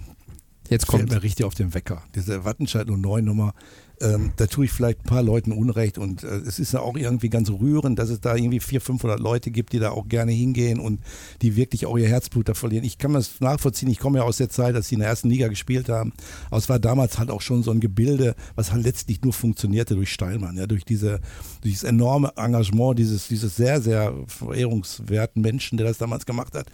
Jetzt kommt mir richtig auf den Wecker. Diese Wattenscheid 09 Nummer, ähm, da tue ich vielleicht ein paar Leuten Unrecht und äh, es ist ja auch irgendwie ganz rührend, dass es da irgendwie 400, 500 Leute gibt, die da auch gerne hingehen und die wirklich auch ihr Herzblut da verlieren. Ich kann das nachvollziehen, ich komme ja aus der Zeit, als sie in der ersten Liga gespielt haben, aber es war damals halt auch schon so ein Gebilde, was halt letztlich nur funktionierte durch Steilmann, ja, durch, diese, durch dieses enorme Engagement, dieses, dieses sehr, sehr verehrungswerten Menschen, der das damals gemacht hat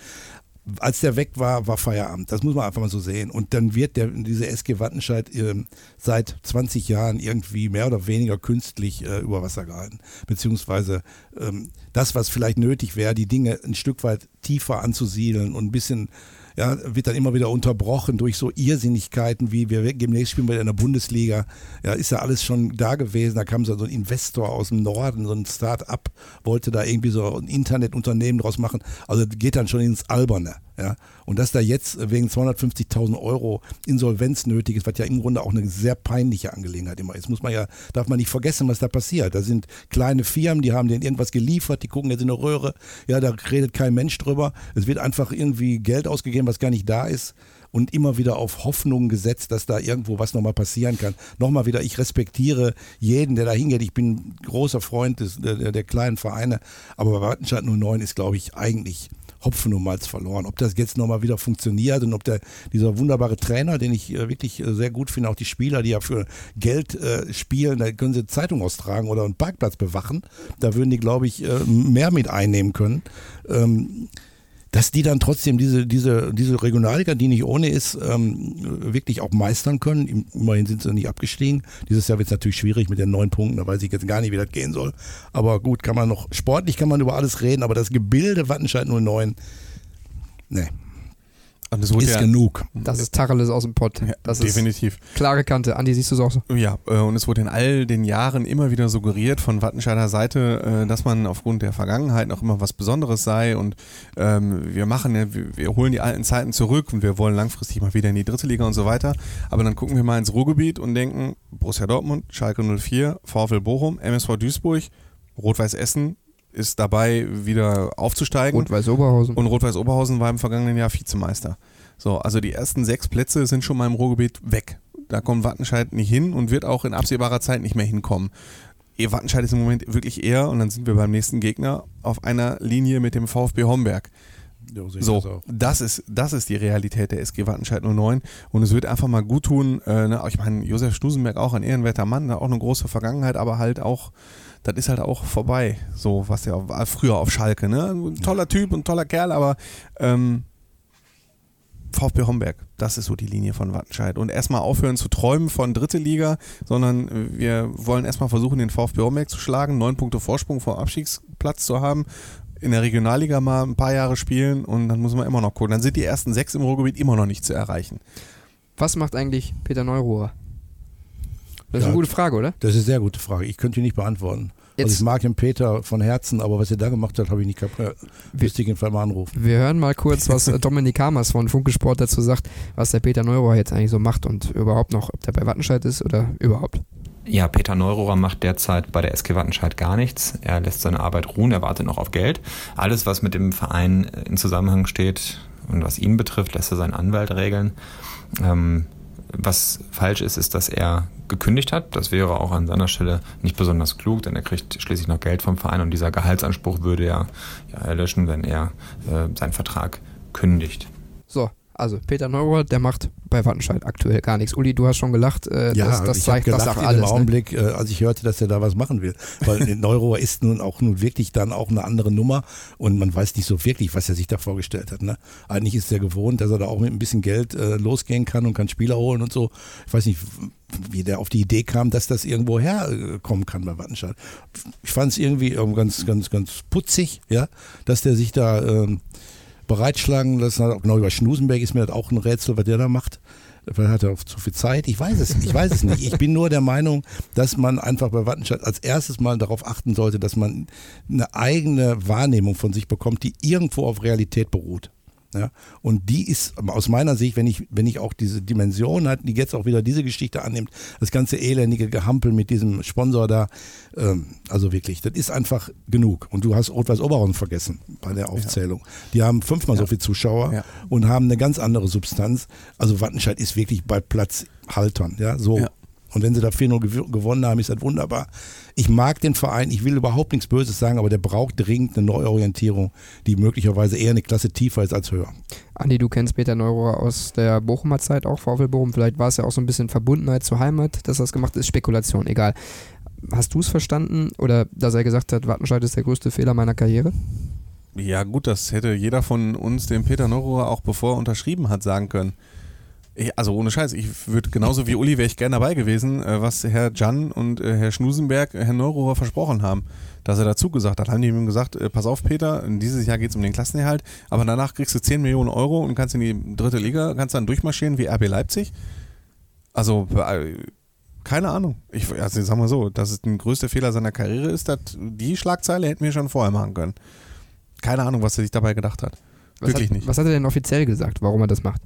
als der weg war, war Feierabend. Das muss man einfach mal so sehen. Und dann wird der, diese SG Wattenscheid äh, seit 20 Jahren irgendwie mehr oder weniger künstlich äh, über Wasser gehalten. Beziehungsweise ähm, das, was vielleicht nötig wäre, die Dinge ein Stück weit tiefer anzusiedeln und ein bisschen ja, wird dann immer wieder unterbrochen durch so Irrsinnigkeiten wie wir demnächst spielen wir in der Bundesliga. Ja, ist ja alles schon da gewesen. Da kam so ein Investor aus dem Norden, so ein Start-up, wollte da irgendwie so ein Internetunternehmen draus machen. Also geht dann schon ins Alberne. Ja? Und dass da jetzt wegen 250.000 Euro Insolvenz nötig ist, was ja im Grunde auch eine sehr peinliche Angelegenheit immer ist, muss man ja, darf man nicht vergessen, was da passiert. Da sind kleine Firmen, die haben denen irgendwas geliefert, die gucken jetzt in eine Röhre, ja, da redet kein Mensch drüber. Es wird einfach irgendwie Geld ausgegeben, was gar nicht da ist und immer wieder auf Hoffnung gesetzt, dass da irgendwo was nochmal passieren kann. Nochmal wieder, ich respektiere jeden, der da hingeht. Ich bin großer Freund des, der, der kleinen Vereine, aber bei Wattenscheid 09 ist, glaube ich, eigentlich Hopfen und Malz verloren. Ob das jetzt nochmal wieder funktioniert und ob der, dieser wunderbare Trainer, den ich äh, wirklich äh, sehr gut finde, auch die Spieler, die ja für Geld äh, spielen, da können sie Zeitung austragen oder einen Parkplatz bewachen. Da würden die, glaube ich, äh, mehr mit einnehmen können. Ähm, dass die dann trotzdem diese, diese, diese Regionalliga, die nicht ohne ist, ähm, wirklich auch meistern können. Immerhin sind sie nicht abgestiegen. Dieses Jahr wird es natürlich schwierig mit den neun Punkten, da weiß ich jetzt gar nicht, wie das gehen soll. Aber gut, kann man noch, sportlich kann man über alles reden, aber das Gebilde Wattenscheid 09, nee, und es wurde ist ja, genug. Das ist Tacheles aus dem Pott. Das definitiv. Ist klare Kante. Andi, siehst du es auch so? Ja, äh, und es wurde in all den Jahren immer wieder suggeriert von Wattenscheider Seite, äh, dass man aufgrund der Vergangenheit noch immer was Besonderes sei und ähm, wir machen, wir, wir holen die alten Zeiten zurück und wir wollen langfristig mal wieder in die dritte Liga und so weiter. Aber dann gucken wir mal ins Ruhrgebiet und denken, Borussia Dortmund, Schalke 04, VfL Bochum, MSV Duisburg, Rot-Weiß Essen, ist dabei, wieder aufzusteigen. Rot-Weiß Oberhausen. Und Rot-Weiß Oberhausen war im vergangenen Jahr Vizemeister. So, also die ersten sechs Plätze sind schon mal im Ruhrgebiet weg. Da kommt Wattenscheid nicht hin und wird auch in absehbarer Zeit nicht mehr hinkommen. Wattenscheid ist im Moment wirklich eher, und dann sind wir beim nächsten Gegner, auf einer Linie mit dem VfB Homberg. Ja, so, das, das, ist, das ist die Realität der SG Wattenscheid 09 und es wird einfach mal gut tun, äh, ne? ich meine, Josef Schnusenberg auch ein ehrenwerter Mann, auch eine große Vergangenheit, aber halt auch das ist halt auch vorbei. So, was der war früher auf Schalke, ne? Ein toller Typ und toller Kerl, aber ähm, VfB Homberg, das ist so die Linie von Wattenscheid. Und erstmal aufhören zu träumen von dritte Liga, sondern wir wollen erstmal versuchen, den VfB Homberg zu schlagen, neun Punkte Vorsprung vom Abstiegsplatz zu haben, in der Regionalliga mal ein paar Jahre spielen und dann muss man immer noch gucken. Dann sind die ersten sechs im Ruhrgebiet immer noch nicht zu erreichen. Was macht eigentlich Peter Neuruhr? Das ist ja, eine gute Frage, oder? Das ist eine sehr gute Frage. Ich könnte die nicht beantworten. also ich mag den Peter von Herzen, aber was er da gemacht hat, habe ich nicht kapiert. Müsste ich ihn vielleicht mal anrufen. Wir hören mal kurz, was Dominik Hamers von Funke Sport dazu sagt, was der Peter Neurohr jetzt eigentlich so macht und überhaupt noch, ob der bei Wattenscheid ist oder überhaupt. Ja, Peter Neurohrer macht derzeit bei der SG Wattenscheid gar nichts. Er lässt seine Arbeit ruhen, er wartet noch auf Geld. Alles, was mit dem Verein in Zusammenhang steht und was ihn betrifft, lässt er seinen Anwalt regeln. Ähm, was falsch ist, ist, dass er gekündigt hat. Das wäre auch an seiner Stelle nicht besonders klug, denn er kriegt schließlich noch Geld vom Verein und dieser Gehaltsanspruch würde ja, ja erlöschen, wenn er äh, seinen Vertrag kündigt. So, also Peter Neurohr, der macht bei Wattenscheid aktuell gar nichts. Uli, du hast schon gelacht, äh, ja, das, das ich zeigt gelacht das auch in alles. Im ne? Augenblick, äh, als ich hörte, dass er da was machen will. Weil Neurohr ist nun auch nun wirklich dann auch eine andere Nummer und man weiß nicht so wirklich, was er sich da vorgestellt hat. Ne? Eigentlich ist er gewohnt, dass er da auch mit ein bisschen Geld äh, losgehen kann und kann Spieler holen und so. Ich weiß nicht, wie der auf die Idee kam, dass das irgendwo herkommen kann bei Wattenscheid. Ich fand es irgendwie ganz, ganz, ganz putzig, ja, dass der sich da ähm, bereitschlagen lassen. Genau über Schnusenberg ist mir das auch ein Rätsel, was der da macht. Vielleicht hat er zu viel Zeit. Ich weiß es, ich weiß es nicht. Ich bin nur der Meinung, dass man einfach bei Wattenscheid als erstes mal darauf achten sollte, dass man eine eigene Wahrnehmung von sich bekommt, die irgendwo auf Realität beruht. Ja, und die ist aus meiner Sicht, wenn ich, wenn ich auch diese Dimension hat, die jetzt auch wieder diese Geschichte annimmt, das ganze elendige Gehampel mit diesem Sponsor da, ähm, also wirklich, das ist einfach genug. Und du hast Rot-Weiß Oberhausen vergessen bei der Aufzählung. Ja. Die haben fünfmal ja. so viele Zuschauer und haben eine ganz andere Substanz. Also Wattenscheid ist wirklich bei Platz Haltern, ja, so und wenn sie da 4-0 gewonnen haben, ist das wunderbar. Ich mag den Verein, ich will überhaupt nichts Böses sagen, aber der braucht dringend eine Neuorientierung, die möglicherweise eher eine Klasse tiefer ist als höher. Andi, du kennst Peter Neurohr aus der Bochumer Zeit, auch VfL Bochum. Vielleicht war es ja auch so ein bisschen Verbundenheit zur Heimat, dass das gemacht ist. Spekulation, egal. Hast du es verstanden oder dass er gesagt hat, Wattenscheid ist der größte Fehler meiner Karriere? Ja, gut, das hätte jeder von uns dem Peter Neurohr auch bevor er unterschrieben hat sagen können. Also ohne Scheiß, ich würde genauso wie Uli wäre ich gerne dabei gewesen, äh, was Herr Jan und äh, Herr Schnusenberg Herr Neurohrer versprochen haben, dass er dazu gesagt hat. Haben die ihm gesagt, äh, pass auf Peter, dieses Jahr geht es um den Klassenerhalt, aber danach kriegst du 10 Millionen Euro und kannst in die dritte Liga, kannst dann durchmarschieren wie RB Leipzig. Also keine Ahnung. Ich, also sagen wir so, dass es der größte Fehler seiner Karriere ist, dass die Schlagzeile hätten wir schon vorher machen können. Keine Ahnung, was er sich dabei gedacht hat. Was Wirklich hat, nicht. Was hat er denn offiziell gesagt, warum er das macht?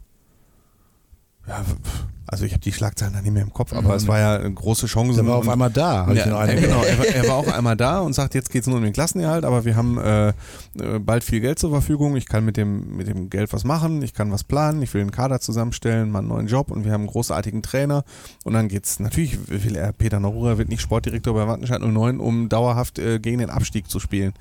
Ja, also ich habe die Schlagzeilen da nicht mehr im Kopf, aber es war ja eine große Chance. Der war auf einmal da. Ja, ja, genau, er war, er war auch einmal da und sagt, jetzt geht es nur um den Klassenerhalt, aber wir haben äh, bald viel Geld zur Verfügung. Ich kann mit dem, mit dem Geld was machen, ich kann was planen, ich will einen Kader zusammenstellen, mal einen neuen Job und wir haben einen großartigen Trainer. Und dann geht's natürlich, will er, Peter Norura wird nicht Sportdirektor bei Wattenscheid 09, um dauerhaft äh, gegen den Abstieg zu spielen.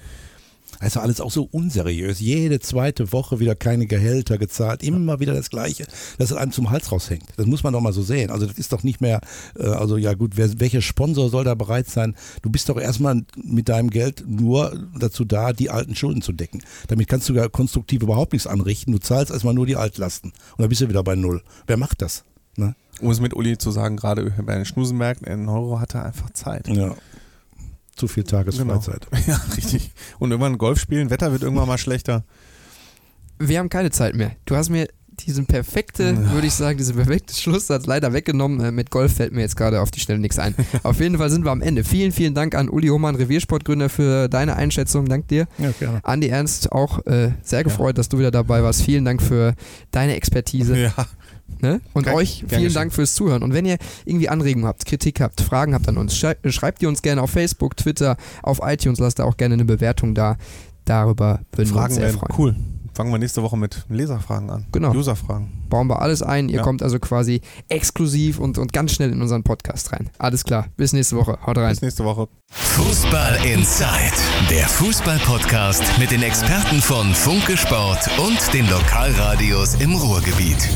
Also alles auch so unseriös. Jede zweite Woche wieder keine Gehälter gezahlt. Immer wieder das Gleiche, dass es einem zum Hals raushängt. Das muss man doch mal so sehen. Also das ist doch nicht mehr, äh, also ja gut, wer, welcher Sponsor soll da bereit sein? Du bist doch erstmal mit deinem Geld nur dazu da, die alten Schulden zu decken. Damit kannst du ja konstruktiv überhaupt nichts anrichten. Du zahlst erstmal nur die Altlasten. Und dann bist du wieder bei Null. Wer macht das? Ne? Um es mit Uli zu sagen, gerade bei den Schnusenberg, in Euro hatte einfach Zeit. Ja zu viel Tagesfreizeit. Genau. Ja, richtig. Und irgendwann Golf spielen, Wetter wird irgendwann mal schlechter. Wir haben keine Zeit mehr. Du hast mir diesen perfekte, ja. würde ich sagen, diesen perfekte Schlusssatz leider weggenommen. Äh, mit Golf fällt mir jetzt gerade auf die Stelle nichts ein. auf jeden Fall sind wir am Ende. Vielen, vielen Dank an Uli Hohmann, Reviersportgründer, für deine Einschätzung. Dank dir. Ja, gerne. Andi Ernst, auch äh, sehr gefreut, ja. dass du wieder dabei warst. Vielen Dank für deine Expertise. Ja. Ne? Und Kein, euch vielen Dank fürs Zuhören. Und wenn ihr irgendwie Anregungen habt, Kritik habt, Fragen habt an uns, schreibt ihr uns gerne auf Facebook, Twitter, auf iTunes, lasst da auch gerne eine Bewertung da. Darüber würden Fragen wir uns sehr freuen. Cool. Fangen wir nächste Woche mit Leserfragen an. Genau. Userfragen. Bauen wir alles ein. Ihr ja. kommt also quasi exklusiv und, und ganz schnell in unseren Podcast rein. Alles klar. Bis nächste Woche. Haut rein. Bis nächste Woche. Fußball Inside. Der Fußball-Podcast mit den Experten von Funke Sport und den Lokalradios im Ruhrgebiet.